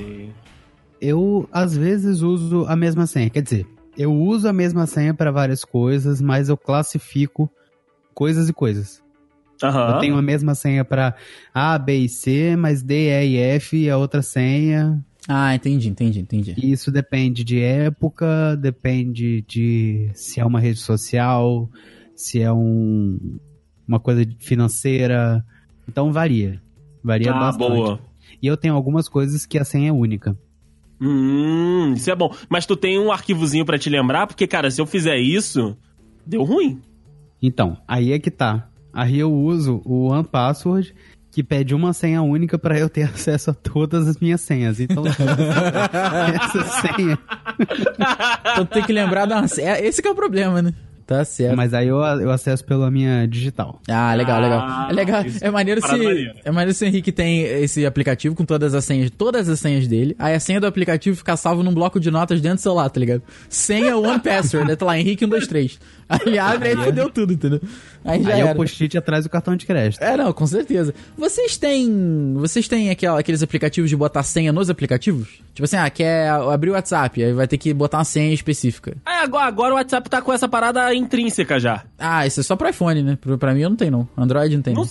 Eu, às vezes, uso a mesma senha. Quer dizer, eu uso a mesma senha pra várias coisas, mas eu classifico coisas e coisas.
Aham.
Eu tenho a mesma senha pra A, B e C, mas D, E e F é outra senha.
Ah, entendi, entendi, entendi.
E isso depende de época, depende de se é uma rede social, se é um, uma coisa financeira. Então varia. Varia
Ah,
bastante.
boa.
E eu tenho algumas coisas que a senha é única.
Hum, isso é bom. Mas tu tem um arquivozinho pra te lembrar? Porque, cara, se eu fizer isso, deu ruim.
Então, aí é que tá. Aí eu uso o OnePassword, que pede uma senha única pra eu ter acesso a todas as minhas senhas. Então, essa senha.
Então tem que lembrar da. É, esse é o problema, né? Tá certo.
Mas aí eu, eu acesso pela minha digital.
Ah, legal, legal.
Ah,
É legal. É maneiro se.
maneira.
É maneiro se o Henrique tem esse aplicativo com todas as senhas, todas as senhas dele. Aí a senha do aplicativo fica salvo num bloco de notas dentro do celular, tá ligado? Senha One Password, tá lá, Henrique 123. Aí abre e aí fudeu tudo, entendeu? Aí já
Aí é
era.
o post-it atrás do cartão de crédito.
É, não, com certeza. Vocês têm. Vocês têm aquela- aqueles aplicativos de botar senha nos aplicativos? Tipo assim, ah, quer abrir o WhatsApp, aí vai ter que botar uma senha específica.
É, agora, agora o WhatsApp tá com essa parada intrínseca já.
Ah, isso é só pro iPhone, né? Pra mim eu não tenho, não. Android não tem.
Não,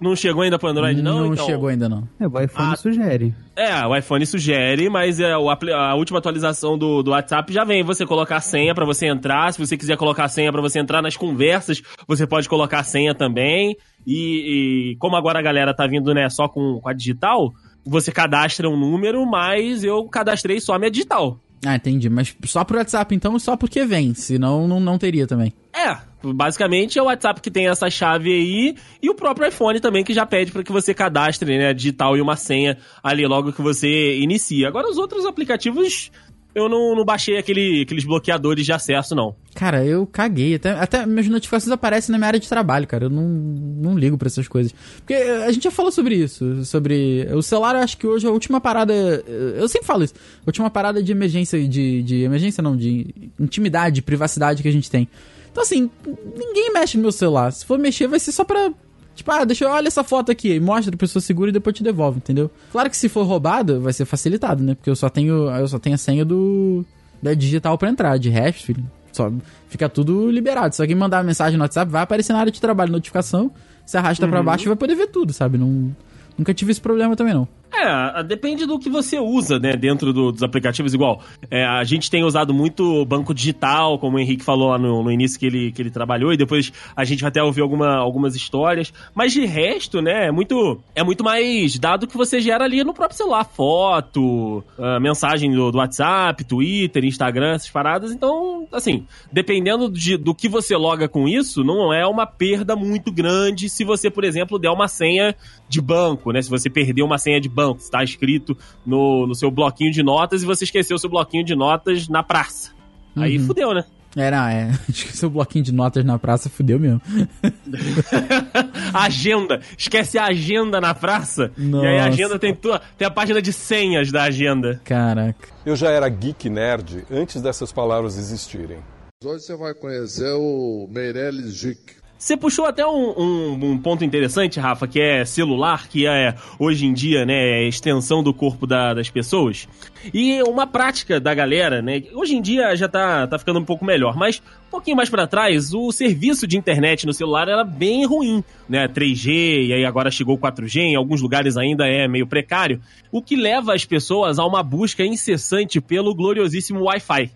Não,
chegou ainda pro Android, não?
não
Então-
chegou ainda, não.
É, o iPhone
Ah.
sugere.
É, o iPhone sugere, mas é, o a última atualização do, do WhatsApp já vem você colocar a senha pra você entrar. Se você quiser colocar a senha pra você entrar nas conversas, você pode colocar a senha também. E, e como agora a galera tá vindo né, só com, com a digital, você cadastra um número, mas eu cadastrei só a minha digital.
Ah, entendi. Mas só pro WhatsApp, então, só porque vem. Senão, não, não teria também.
É, basicamente é o WhatsApp que tem essa chave aí e o próprio iPhone também que já pede para que você cadastre, né, digital e uma senha ali logo que você inicia. Agora os outros aplicativos eu não, não baixei aquele, aqueles bloqueadores de acesso não.
Cara, eu caguei. Até, até minhas notificações aparecem na minha área de trabalho, cara. Eu não, não ligo pra essas coisas. Porque eh, a gente já falou sobre isso. Sobre. O celular, eu acho que hoje a última parada. eh, Eu sempre falo isso. A última parada de emergência. De, de emergência não, de intimidade, privacidade que a gente tem. Então, assim, ninguém mexe no meu celular. Se for mexer, vai ser só pra. Tipo, ah, deixa eu olha essa foto aqui, mostra a pessoa segura e depois te devolve, entendeu? Claro que se for roubado, vai ser facilitado, né? Porque eu só tenho, eu só tenho a senha do da digital pra entrar, de resto, filho, só fica tudo liberado. Se alguém mandar uma mensagem no WhatsApp, vai aparecer na área de trabalho notificação, você arrasta pra baixo e vai poder ver tudo, sabe? Não nunca tive esse problema também não.
É, depende do que você usa, né, dentro do- dos aplicativos. Igual, é, a gente tem usado muito banco digital, como o Henrique falou lá no, no início que ele, que ele trabalhou, e depois a gente vai até ouvir alguma, algumas histórias. Mas de resto, né, é muito, é muito mais dado que você gera ali no próprio celular. Foto, ah, mensagem do, do WhatsApp, Twitter, Instagram, essas paradas. Então, assim, dependendo de- do que você loga com isso, não é uma perda muito grande se você, por exemplo, der uma senha de banco, né? Se você perdeu uma senha de banco, está escrito no, no seu bloquinho de notas e você esqueceu o seu bloquinho de notas na praça. Aí
Uhum.
fudeu, né?
É, não, é. Esqueci o bloquinho de notas na praça, fudeu mesmo.
agenda. Esquece a agenda na praça. E aí a
Nossa.
agenda tem, tua, tem a página de senhas da agenda.
Caraca.
Eu já era geek nerd antes dessas palavras existirem.
Hoje você vai conhecer o Meirelles Gic.
Você puxou até um, um- um ponto interessante, Rafa, que é celular, que é hoje em dia, né, é extensão do corpo da- das pessoas. E uma prática da galera, né, hoje em dia já tá, tá ficando um pouco melhor, mas um pouquinho mais pra trás, o serviço de internet no celular era bem ruim, né, 3G, e aí agora chegou o 4G, em alguns lugares ainda é meio precário, o que leva as pessoas a uma busca incessante pelo gloriosíssimo Wi-Fi.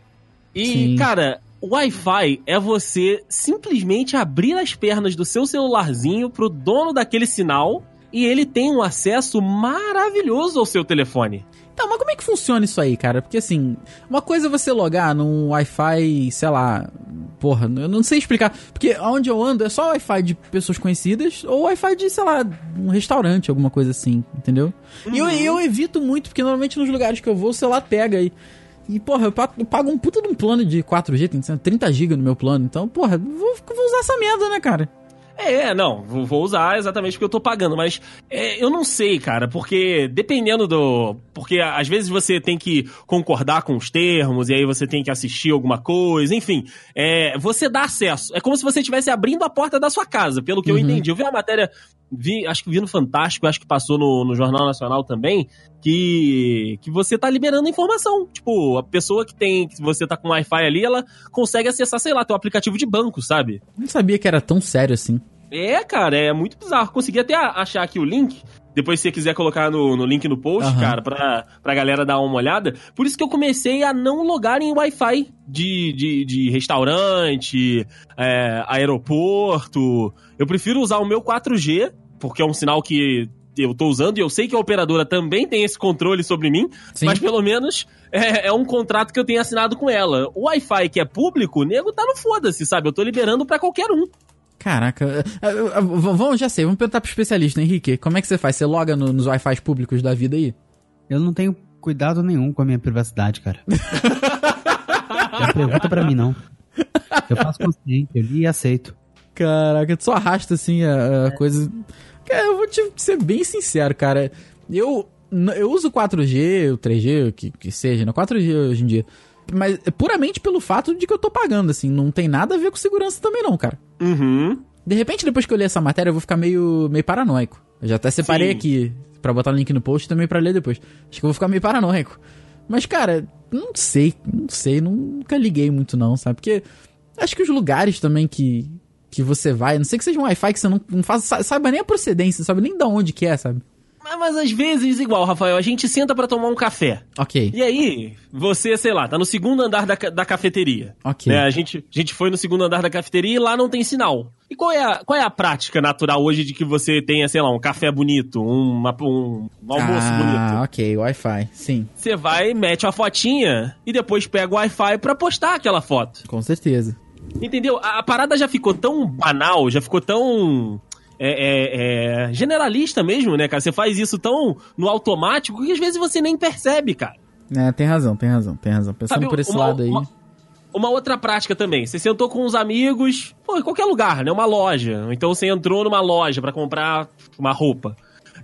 E,
Sim.
cara, Wi-Fi é você simplesmente abrir as pernas do seu celularzinho pro dono daquele sinal e ele tem um acesso maravilhoso ao seu telefone.
Então, mas como é que funciona isso aí, cara? Porque assim, uma coisa é você logar num Wi-Fi, sei lá, porra, eu não sei explicar. Porque onde eu ando é só Wi-Fi de pessoas conhecidas ou Wi-Fi de, sei lá, um restaurante, alguma coisa assim, entendeu? E eu, eu evito muito, porque normalmente nos lugares que eu vou o celular pega aí. E, porra, eu pago, eu pago um puta de um plano de 4G, tem 30 GB no meu plano. Então, porra, vou, vou usar essa merda, né, cara?
É, não, vou usar exatamente porque eu tô pagando, mas é, eu não sei, cara, porque dependendo do. Porque às vezes você tem que concordar com os termos, e aí você tem que assistir alguma coisa, enfim. É, você dá acesso. É como se você estivesse abrindo a porta da sua casa, pelo que eu
Uhum.
entendi. Eu vi uma matéria, vi, acho que vi no Fantástico, acho que passou no, no Jornal Nacional também, que, que você tá liberando informação. Tipo, a pessoa que tem. que você tá com Wi-Fi ali, ela consegue acessar, sei lá, teu aplicativo de banco, sabe?
Não sabia que era tão sério assim.
É, cara, é muito bizarro. Consegui até achar aqui o link. Depois, se você quiser colocar no, no link no post,
Aham.
cara, pra, pra galera dar uma olhada. Por isso que eu comecei a não logar em Wi-Fi de, de, de restaurante, é, aeroporto. Eu prefiro usar o meu 4G, porque é um sinal que eu tô usando e eu sei que a operadora também tem esse controle sobre mim,
Sim.
mas pelo menos é, é um contrato que eu tenho assinado com ela. O Wi-Fi que é público, o nego tá no foda-se, sabe? Eu tô liberando pra qualquer um.
Caraca, vamos, já sei, vamos perguntar pro especialista, Henrique. Como é que você faz? Você loga no- nos Wi-Fi públicos da vida aí?
Eu não tenho cuidado nenhum com a minha privacidade, cara. não pergunta pra mim, não. Eu faço consciente, eu li e aceito.
Caraca, tu só arrasta assim a, a coisa. Cara, eu vou te ser bem sincero, cara. Eu, eu uso 4G, o 3G, o que, que seja, né? 4G hoje em dia. Mas é puramente pelo fato de que eu tô pagando, assim. Não tem nada a ver com segurança também, não, cara.
Uhum.
De repente, depois que eu ler essa matéria, eu vou ficar meio, meio paranoico. Eu já até separei
Sim.
aqui pra botar o link no post também pra ler depois. Acho que eu vou ficar meio paranoico. Mas, cara, não sei, não sei, nunca liguei muito não, sabe? Porque acho que os lugares também que, que você vai, a não sei que seja um Wi-Fi que você não, não faz, sa- saiba nem a procedência, sabe nem de onde que é, sabe?
Mas, mas às vezes, igual, Rafael, a gente senta pra tomar um café.
Ok,
E aí, você, sei lá, tá no segundo andar da, da cafeteria.
ok.
Né, a, gente, a gente foi no segundo andar da cafeteria e lá não tem sinal. E qual é a, qual é a prática natural hoje de que você tenha, sei lá, um café bonito, uma- um, um almoço
ah,
bonito?
ok, Wi-Fi, sim,
Você vai, mete uma fotinha e depois pega o Wi-Fi pra postar aquela foto.
com certeza.
Entendeu? A, a parada já ficou tão banal, já ficou tão. é, é, é, generalista mesmo, né, cara? Você faz isso tão no automático que às vezes você nem percebe, cara.
É, tem razão, tem razão, tem razão. Pensando
Sabe,
por esse
uma-
lado aí.
uma- Uma outra prática também, você sentou com uns amigos, pô, em qualquer lugar, né? Uma loja. Então você entrou numa loja pra comprar uma roupa.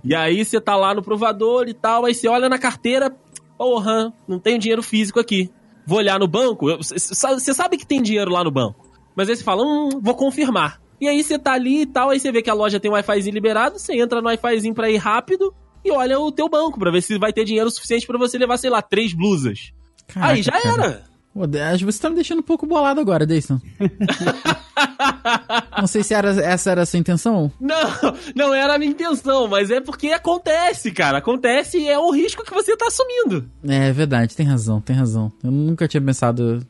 E aí você tá lá no provador e tal, aí você olha na carteira, porra, não tenho dinheiro físico aqui. Vou olhar no banco, você sabe- que tem dinheiro lá no banco. Mas aí você fala, hum, vou confirmar. E aí você tá ali e tal, aí você vê que a loja tem um Wi-Fizinho liberado, você entra no Wi-Fizinho pra ir rápido e olha o teu banco pra ver se vai ter dinheiro suficiente pra você levar, sei lá, três blusas.
Caraca,
aí já era.
Acho que você tá me deixando um pouco bolado agora, Deison. Não sei se era, essa era a sua intenção.
Não, não era a minha intenção, mas é porque acontece, cara. Acontece e é o risco que você tá assumindo.
É verdade, tem razão, tem razão. Eu nunca tinha pensado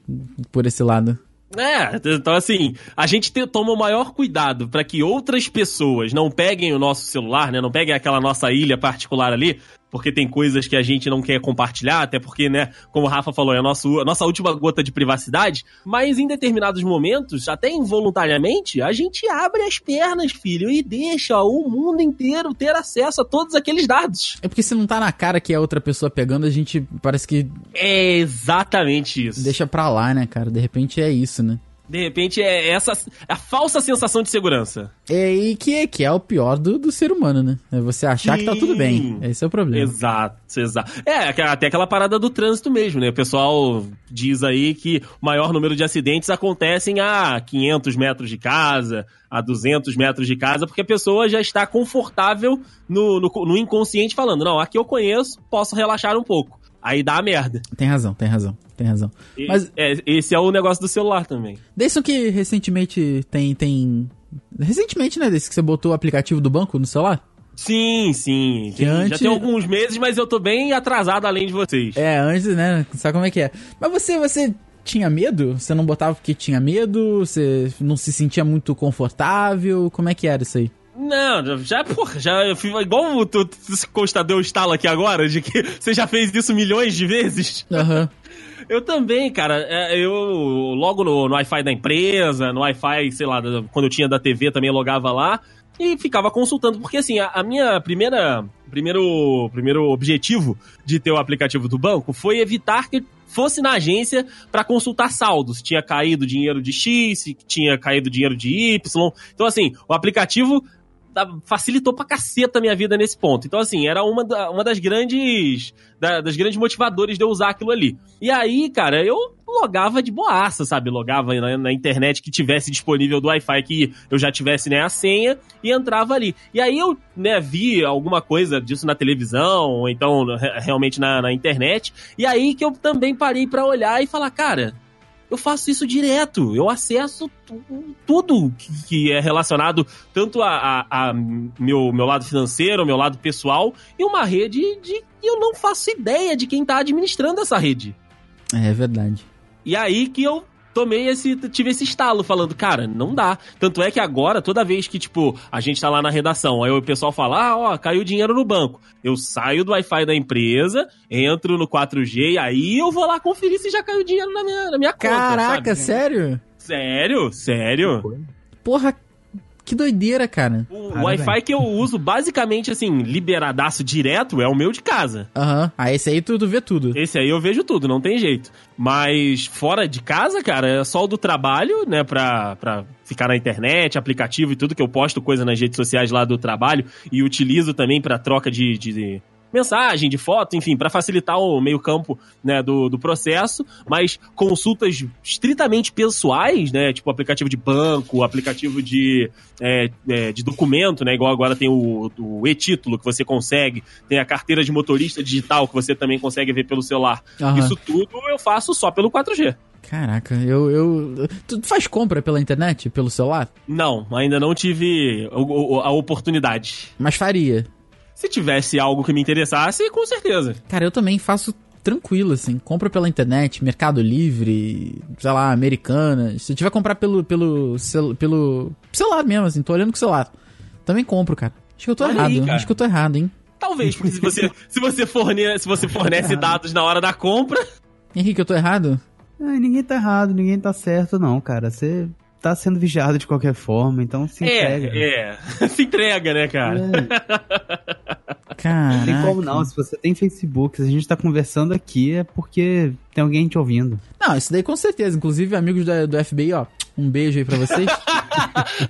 por esse lado.
É, então assim, a gente te- toma o maior cuidado pra que outras pessoas não peguem o nosso celular, né? Não peguem aquela nossa ilha particular ali, porque tem coisas que a gente não quer compartilhar, até porque, né, como o Rafa falou, é a nossa, a nossa última gota de privacidade, mas em determinados momentos, até involuntariamente, a gente abre as pernas, filho, e deixa o mundo inteiro ter acesso a todos aqueles dados.
É porque se não tá na cara que é outra pessoa pegando, a gente parece que
É exatamente isso.
deixa pra lá, né, cara? De repente é isso, né?
De repente é essa a falsa sensação de segurança.
É e que, é- que é o pior do, do ser humano, né? É você achar que tá tudo bem.
Sim.
Esse é o problema.
Exato, exato. É, até aquela parada do trânsito mesmo, né? O pessoal diz aí que o maior número de acidentes acontecem a 500 metros de casa, a 200 metros de casa, porque a pessoa já está confortável no, no, no inconsciente falando, não, aqui eu conheço, posso relaxar um pouco. Aí dá a merda.
Tem razão, tem razão, tem razão.
E-
Mas-
é, esse é o negócio do celular também.
Deison que recentemente tem, tem... Recentemente, né, desse que você botou o aplicativo do banco no celular?
Sim, sim. Tem-
antes-
Já tem alguns meses, mas eu tô bem atrasado além de vocês.
É, antes, né? Sabe como é que é? Mas você, você tinha medo? Você não botava porque tinha medo? Você não se sentia muito confortável? Como é que era isso aí?
Não, já, porra, já igual o tu, tu consta deu estalo aqui agora, de que você já fez isso milhões de vezes.
Aham.
Eu também, cara. É, Eu logo no, no Wi-Fi da empresa, no Wi-Fi, sei lá, quando eu tinha da TV também logava lá e ficava consultando. Porque assim, a, a minha primeira. Primeiro, primeiro objetivo de ter o aplicativo do banco foi evitar que fosse na agência pra consultar saldos. Se tinha caído dinheiro de X, se tinha caído dinheiro de Y. Então, assim, o aplicativo facilitou pra caceta a minha vida nesse ponto. Então, assim, era uma, da- uma das grandes. da- das grandes motivadores de eu usar aquilo ali. E aí, cara, eu logava de boaça, sabe? Logava na, na internet que tivesse disponível do Wi-Fi, que eu já tivesse, né, a senha, e entrava ali. E aí eu, né, vi alguma coisa disso na televisão, ou então re- realmente na, na internet, e aí que eu também parei pra olhar e falar, cara, eu faço isso direto. Eu acesso tu- tudo que, que é relacionado tanto a, a- a meu, meu lado financeiro, meu lado pessoal, e uma rede de e eu não faço ideia de quem tá administrando essa rede.
É verdade.
E aí que eu tomei esse, tive esse estalo falando, cara, não dá. Tanto é que agora, toda vez que, tipo, a gente tá lá na redação, aí o pessoal fala, ah, ó, caiu dinheiro no banco. Eu saio do Wi-Fi da empresa, entro no 4G, e aí eu vou lá conferir se já caiu dinheiro na minha, na minha conta.
Caraca, sério?
Sério? Sério?
Porra, que doideira, cara.
O. Wi-Fi que eu uso basicamente, assim, liberadaço direto é o meu de casa.
Aham. Ah, esse aí tu, tu vê tudo.
Esse aí eu vejo tudo, não tem jeito. Mas fora de casa, cara, é só o do trabalho, né? Pra, pra ficar na internet, aplicativo e tudo, que eu posto coisa nas redes sociais lá do trabalho e utilizo também pra troca de, de mensagem, de foto, enfim, pra facilitar o meio-campo né, do, do processo. Mas consultas estritamente pessoais, né? Tipo aplicativo de banco, aplicativo de, é, é, de documento, né? Igual agora tem o, o e-título que você consegue, tem a carteira de motorista digital que você também consegue ver pelo celular.
Aham.
Isso tudo eu faço só pelo 4G.
Caraca, eu, eu. Tu faz compra pela internet, pelo celular?
Não, ainda não tive a oportunidade.
Mas faria.
Se tivesse algo que me interessasse, com certeza.
Cara, eu também faço tranquilo, assim. Compra pela internet, Mercado Livre, sei lá, Americanas. Se eu tiver comprar pelo, pelo, cel- pelo celular mesmo, assim, tô olhando com o celular. Também compro, cara. Acho que eu tô
Olha
errado.
aí.
Acho que eu tô errado, hein?
Talvez, porque se você, se você, forne, se você fornece dados na hora da compra.
Henrique, eu tô errado?
Ah, ninguém tá errado, ninguém tá certo, não, cara. Você tá sendo vigiado de qualquer forma, então se entrega.
É, é. Se entrega, né, cara?
Cara.
Não tem como não, se você tem Facebook, se a gente tá conversando aqui é porque tem alguém te ouvindo.
Não, isso daí com certeza. Inclusive, amigos da- do FBI, ó. Um beijo aí pra vocês.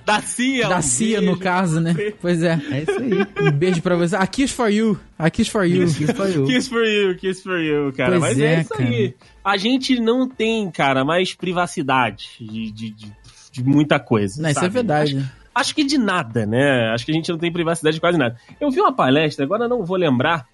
Da CIA.
da
um
CIA, no caso, né? Pois é.
É isso aí.
Um beijo pra vocês. A Kiss for You. A Kiss for You.
Isso foi eu.
Kiss for you, kiss for you, cara.
Pois
Mas é,
é,
isso aí. A gente não tem, cara, mais privacidade de, de, de, de muita coisa.
Não, isso é
sabe?
verdade.
Acho, acho que de nada, né? Acho que a gente não tem privacidade de quase nada. Eu vi uma palestra, agora não vou lembrar,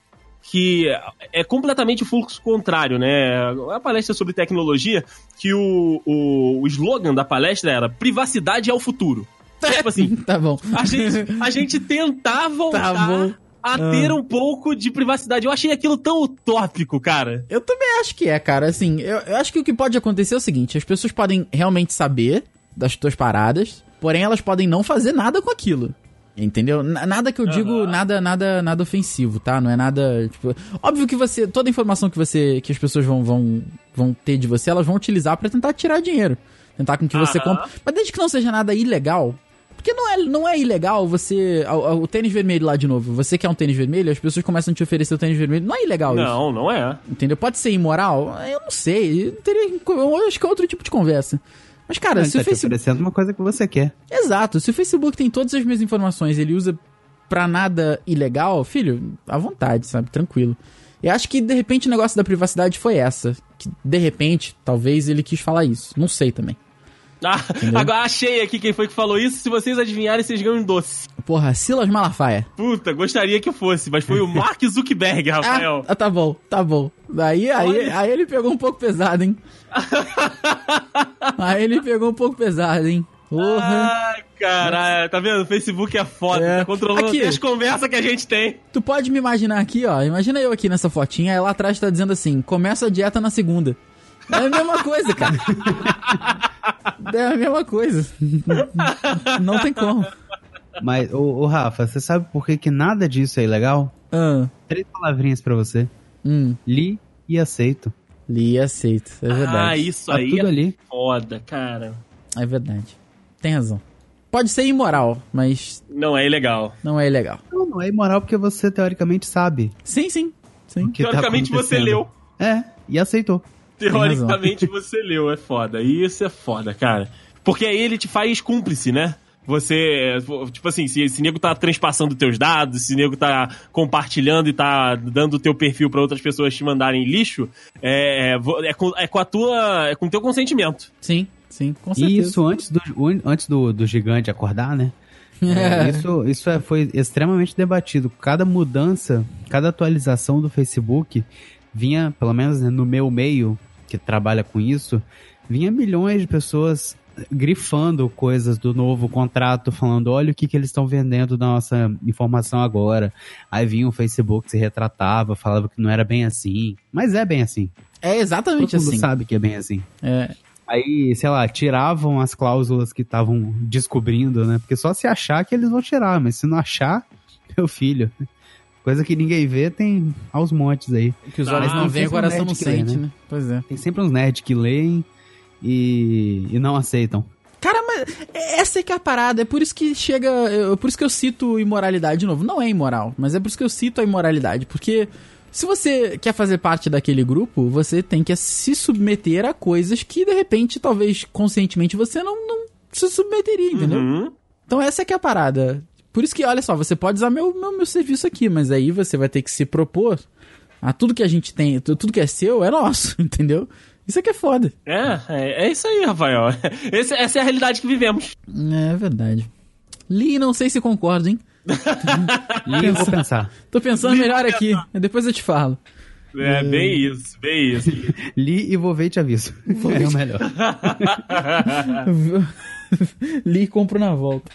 que é completamente o fluxo contrário, né? É uma palestra sobre tecnologia que o, o, o slogan da palestra era privacidade é o futuro. Tipo assim,
Tá bom.
a gente, a gente tentar voltar
Tá
a ter um pouco de privacidade. Eu achei aquilo tão utópico, cara.
Eu também acho que é, cara. Assim, eu, eu acho que o que pode acontecer é o seguinte: as pessoas podem realmente saber das tuas paradas, porém elas podem não fazer nada com aquilo. Entendeu? Nada que eu digo, nada, nada, nada ofensivo, tá? Não é nada, tipo, óbvio que você, toda informação que você, que as pessoas vão, vão, vão ter de você, elas vão utilizar pra tentar tirar dinheiro, tentar com que você
Aham.
compre, mas desde que não seja nada ilegal, porque não é, não é ilegal você. O, o tênis vermelho lá de novo. Você quer um tênis vermelho, as pessoas começam a te oferecer o tênis vermelho. Não é ilegal isso.
Não, não é.
Entendeu? Pode ser imoral? Eu não sei. Eu Teria, eu acho que é outro tipo de conversa. Mas, cara,
Ele
se
tá
o Facebook.
oferecendo uma coisa que você quer.
Exato. Se o Facebook tem todas as minhas informações ele usa pra nada ilegal, filho, à vontade, sabe? Tranquilo. Eu acho que, de repente, o negócio da privacidade foi essa. Que, de repente, talvez ele quis falar isso. Não sei também.
Ah, agora achei aqui quem foi que falou isso. Se vocês adivinharem, vocês ganham um doce.
Porra, Silas Malafaia.
Puta, gostaria que fosse, mas foi o Mark Zuckerberg, Rafael.
Ah, tá bom, tá bom. Aí, aí,
Olha.
aí ele pegou um pouco pesado, hein? aí ele pegou um pouco pesado, hein? Porra.
Ai, caralho, tá vendo? O Facebook é foda,
É.
tá controlando
Aqui.
as conversas que a gente tem.
Tu pode me imaginar aqui, ó. Imagina eu aqui nessa fotinha, aí lá atrás tá dizendo assim: começa a dieta na segunda. É a mesma coisa, cara. É a mesma coisa. Não tem como.
Mas, ô, ô, Rafa, você sabe por que, que nada disso é ilegal?
Ah,
Três palavrinhas pra você.
hum.
Li e aceito.
Li e aceito. É verdade.
Ah, isso
Tá
aí
tudo
é
ali.
foda, cara.
É verdade. Tem razão. Pode ser imoral, mas
Não é ilegal.
não é ilegal.
Não, não é imoral porque você teoricamente sabe
Sim, sim. Sim.
tá
Teoricamente você
acontecendo.
leu.
É, e aceitou.
Teoricamente você leu, é foda. Isso é foda, cara. Porque aí ele te faz cúmplice, né? Você, tipo assim, se esse nego tá transpassando teus dados, se esse nego tá compartilhando e tá dando o teu perfil pra outras pessoas te mandarem lixo, é, é, é com, é com a tua. É com o teu consentimento.
Sim, sim, com certeza.
E isso antes do, antes do, do gigante acordar, né? É, isso isso é- foi extremamente debatido. Cada mudança, cada atualização do Facebook vinha, pelo menos né, no meu meio, que trabalha com isso, vinha milhões de pessoas grifando coisas do novo contrato, falando, olha o que, que eles estão vendendo da nossa informação agora. Aí vinha o Facebook, se retratava, falava que não era bem assim. Mas é bem assim.
É
Todo
exatamente
mundo
assim.
sabe que é bem assim.
É,
Aí, sei lá, tiravam as cláusulas que estavam descobrindo, né? Porque só se achar que eles vão tirar, mas se não achar, meu filho. Coisa que ninguém vê tem aos montes aí.
que os olhos
Ah,
não veem, o
sempre
coração não
que lê,
sente,
né?
né? Pois é.
Tem sempre uns nerds que leem e, e não aceitam.
Cara, mas essa é que é a parada. É por isso que chega. É por isso que eu cito imoralidade de novo. Não é imoral, mas é por isso que eu cito a imoralidade. Porque se você quer fazer parte daquele grupo, você tem que se submeter a coisas que, de repente, talvez conscientemente você não, não se submeteria, entendeu?
Uhum.
Então essa é que é a parada. Por isso que, olha só, você pode usar meu, meu, meu serviço aqui, mas aí você vai ter que se propor a tudo que a gente tem, tudo que é seu é nosso, entendeu? Isso aqui é foda.
É, é, é isso aí, Rafael. Esse- essa é a realidade que vivemos.
É verdade. Li, não sei se concordo, hein?
E eu vou pensar.
Tô pensando melhor aqui, depois eu te falo.
É, bem isso, bem isso.
Li e vou ver e te aviso. É o melhor.
Li e compro na volta.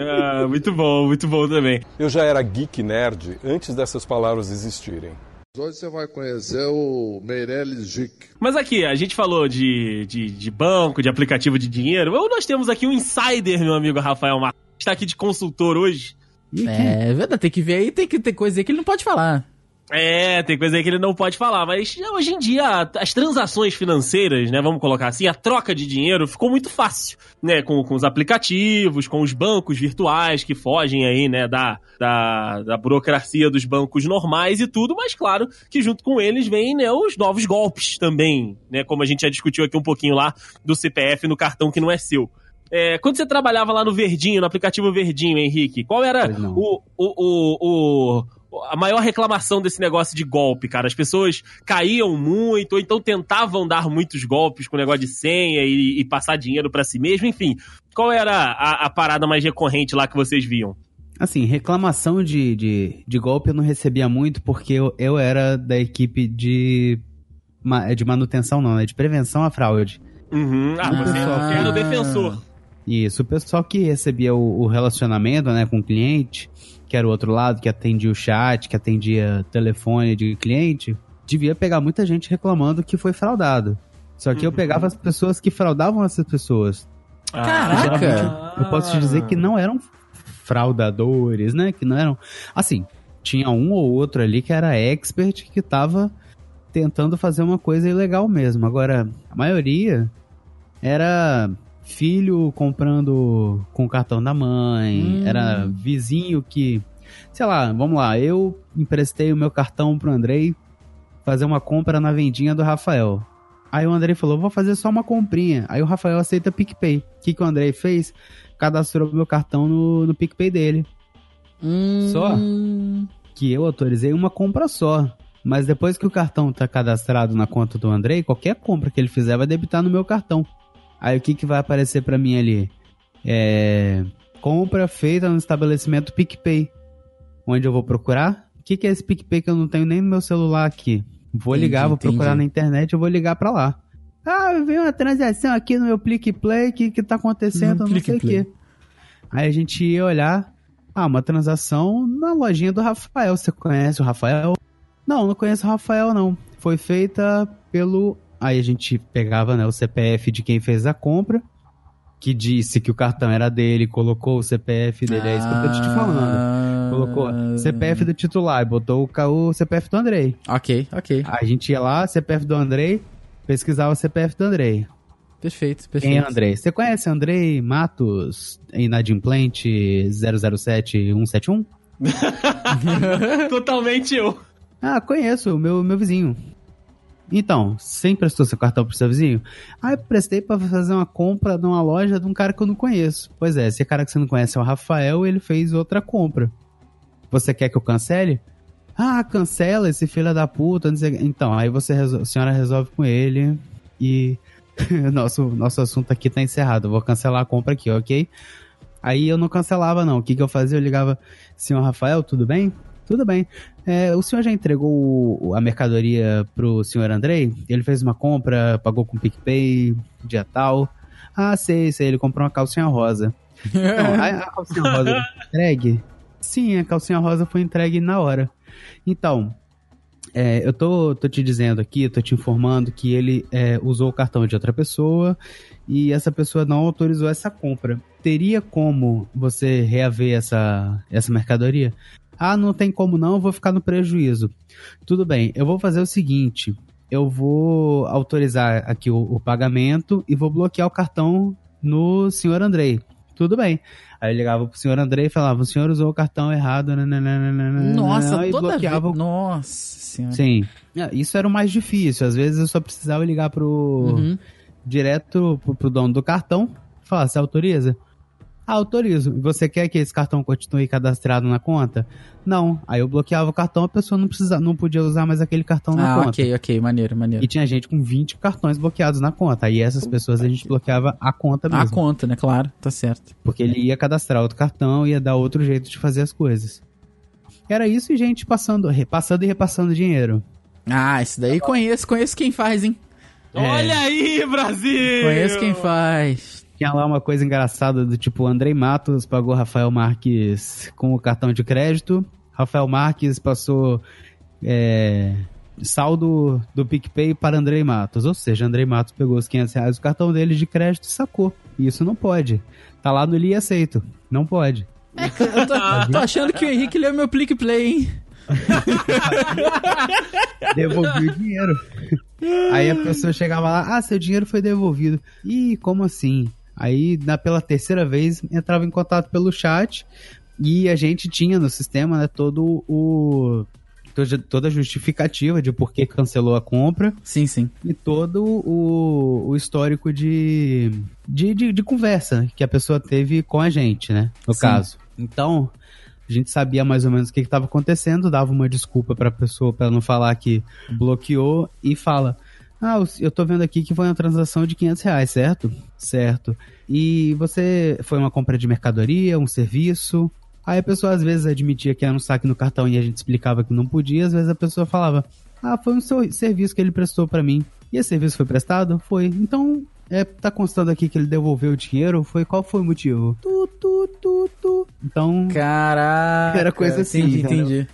Ah, muito bom, muito bom também.
Eu já era geek nerd antes dessas palavras existirem.
Hoje você vai conhecer o Meirelles Gic.
Mas aqui, a gente falou de, de, de banco, de aplicativo de dinheiro. Ou nós temos aqui um insider, meu amigo Rafael Marques. Está aqui de consultor hoje.
E
É verdade, tem que ver aí, tem que ter coisa aí que ele não pode falar.
É, tem coisa aí que ele não pode falar, mas hoje em dia as transações financeiras, né, vamos colocar assim, a troca de dinheiro ficou muito fácil, né, com, com os aplicativos, com os bancos virtuais que fogem aí, né, da, da, da burocracia dos bancos normais e tudo, mas claro que junto com eles vem, né, os novos golpes também, né, como a gente já discutiu aqui um pouquinho lá do CPF no cartão que não é seu. É, quando você trabalhava lá no Verdinho, no aplicativo Verdinho, Henrique, qual era o, o, o- a maior reclamação desse negócio de golpe, cara? As pessoas caíam muito, ou então tentavam dar muitos golpes com o negócio de senha e, e passar dinheiro pra si mesmo, enfim. Qual era a, a parada mais recorrente lá que vocês viam?
Assim, reclamação de, de, de golpe eu não recebia muito porque eu, eu era da equipe de, ma- de manutenção, não, é de prevenção à fraude.
Uhum. Ah, você
Ah.
era o defensor.
Isso, o pessoal que recebia o, o relacionamento né, com o cliente, que era o outro lado, que atendia o chat, que atendia telefone de cliente, devia pegar muita gente reclamando que foi fraudado. Só que eu
Uhum.
pegava as pessoas que fraudavam essas pessoas.
Caraca!
Geralmente, eu posso te dizer que não eram fraudadores, né? Que não eram. Assim, tinha um ou outro ali que era expert que tava tentando fazer uma coisa ilegal mesmo. Agora, a maioria era filho comprando com o cartão da mãe,
Hum.
era vizinho que. Sei lá, vamos lá, eu emprestei o meu cartão pro Andrei fazer uma compra na vendinha do Rafael. Aí o Andrei falou, vou fazer só uma comprinha. Aí o Rafael aceita PicPay. O que, que o Andrei fez? Cadastrou meu cartão no, no PicPay dele.
Hum,
Só? Que eu autorizei uma compra só. Mas depois que o cartão tá cadastrado na conta do Andrei, qualquer compra que ele fizer vai debitar no meu cartão. Aí o que, que vai aparecer pra mim ali? É. Compra feita no estabelecimento PicPay. Onde eu vou procurar? O que, que é esse PicPay que eu não tenho nem no meu celular aqui? Vou
Entendi,
ligar, vou procurar
entendi.
na internet, eu vou ligar pra lá. Ah, veio uma transação aqui no meu PicPay, o que, que tá acontecendo? Eu não sei o quê. Aí a gente ia olhar, ah, uma transação na lojinha do Rafael. Você conhece o Rafael? Não, não conheço o Rafael, não. Foi feita pelo. Aí a gente pegava né, o CPF de quem fez a compra, que disse que o cartão era dele, colocou o CPF dele. É isso que eu tô te falando. Colocou CPF do titular e botou o, o CPF do Andrei.
Ok, ok.
A gente ia lá, CPF do Andrei, pesquisava o CPF do Andrei.
Perfeito, perfeito.
Quem é Andrei? Você conhece Andrei Matos, inadimplente 007171?
Totalmente eu.
Ah, conheço, o meu, meu vizinho. Então, sempre prestou seu cartão pro seu vizinho? Ah, eu prestei pra fazer uma compra numa loja de um cara que eu não conheço. Pois é, esse cara que você não conhece é o Rafael, ele fez outra compra. Você quer que eu cancele? Ah, cancela esse filho da puta. Então, aí você a senhora resolve com ele e nosso, nosso assunto aqui tá encerrado. Eu vou cancelar a compra aqui, ok? Aí eu não cancelava, não. O que, que eu fazia? Eu ligava, senhor Rafael, tudo bem? Tudo bem. É, o senhor já entregou a mercadoria pro senhor Andrei? Ele fez uma compra, pagou com PicPay, dia tal. Ah, sei, sei, ele comprou uma calcinha rosa. Não, a, a calcinha rosa foi entregue? Sim, a calcinha rosa foi entregue na hora. Então, é, eu tô, tô te dizendo aqui, tô te informando que ele é, usou o cartão de outra pessoa e essa pessoa não autorizou essa compra. Teria como você reaver essa, essa mercadoria? Ah, não tem como não, eu vou ficar no prejuízo. Tudo bem, eu vou fazer o seguinte: eu vou autorizar aqui o, o pagamento e vou bloquear o cartão no senhor Andrei. Tudo bem. Aí eu ligava pro senhor Andrei e falava: o senhor usou o cartão errado, nananana,
Nossa,
e
toda
bloqueava
vez. Nossa senhora.
Sim. É, Isso era o mais difícil. Às vezes eu só precisava ligar pro.
Uhum.
direto pro, pro dono do cartão. Falar, você autoriza? Ah, autorizo. Você quer que esse cartão continue cadastrado na conta? Não. Aí eu bloqueava o cartão, a pessoa não, precisa, não podia usar mais aquele cartão na
Ah,
conta.
ok, ok, maneiro, maneiro.
E tinha gente com 20 cartões bloqueados na conta. Aí essas pessoas a gente bloqueava a conta
A
mesmo.
conta, né? Claro, tá certo.
Porque ele ia cadastrar outro cartão, ia dar outro jeito de fazer as coisas. Era isso e gente passando, repassando e repassando dinheiro.
Ah, isso daí conheço, conheço quem faz, hein?
É.
Olha aí, Brasil!
Conheço quem faz.
Tinha lá uma coisa engraçada do tipo, Andrei Matos pagou Rafael Marques com o cartão de crédito. Rafael Marques passou é, saldo do PicPay para Andrei Matos. Ou seja, Andrei Matos pegou os 500 reais do cartão dele de crédito e sacou. E Isso não pode. Tá lá no Li Aceito. Não pode.
Eu tô, tô achando que o Henrique leu meu Plick Play, hein?
Devolvi o dinheiro. Aí a pessoa chegava lá, ah, seu dinheiro foi devolvido. Ih, como assim? Aí, na, pela terceira vez, entrava em contato pelo chat e a gente tinha no sistema, né, todo o... toda- a justificativa de por que cancelou a compra
Sim, sim.
e todo o, o histórico de, de, de, de conversa que a pessoa teve com a gente, né? No
Sim.
caso. Então, a gente sabia mais ou menos o que estava acontecendo, dava uma desculpa para a pessoa para não falar que bloqueou e fala. Ah, eu tô vendo aqui que foi uma transação de 500 reais, certo? Certo. E você foi uma compra de mercadoria, um serviço? Aí a pessoa às vezes admitia que era um saque no cartão e a gente explicava que não podia, às vezes a pessoa falava: ah, foi um seu serviço que ele prestou pra mim. E esse serviço foi prestado? Foi. Então, é, tá constando aqui que ele devolveu o dinheiro? Foi qual foi o motivo? Tu, tu, tu, tu. Então,
Caraca.
Era coisa assim,
Entendi, entendi.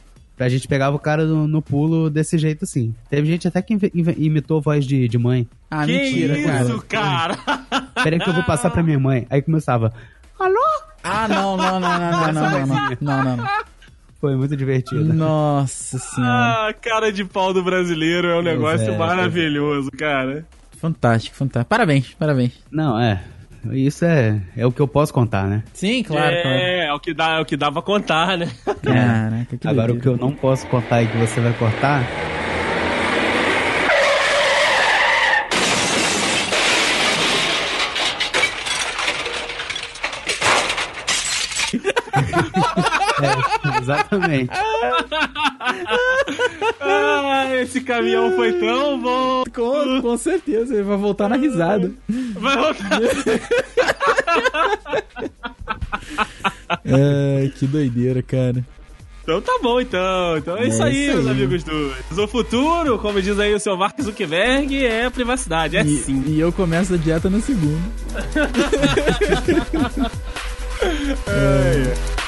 A gente pegava o cara no, no pulo desse jeito assim. Teve gente até que imitou voz de, de mãe.
Ah,
que
mentira,
isso,
cara.
cara?
Peraí que eu vou passar pra minha mãe. Aí começava. Alô?
Ah, não, não, não, não, não, não, não, não, não, não, não.
Foi muito divertido.
Nossa senhora.
Ah, cara de pau do brasileiro é um negócio
é,
maravilhoso, cara.
Fantástico, fantástico. Parabéns, parabéns.
Não, é. Isso é, é o que eu posso contar, né?
Sim, claro, claro.
é, é o que dá, é o que dá pra contar, né?
Caraca, que
Agora, o que eu não posso contar e que você vai cortar. é, exatamente.
Ah, esse caminhão foi tão bom.
Com, com certeza, ele vai voltar na risada.
Vai voltar.
É, que doideira, cara.
Então tá bom, então. Então é,
É
isso aí,
isso
meus
aí.
amigos do O futuro, como diz aí o seu Mark Zuckerberg, é privacidade. É
e,
sim.
e eu começo a dieta no segundo. É.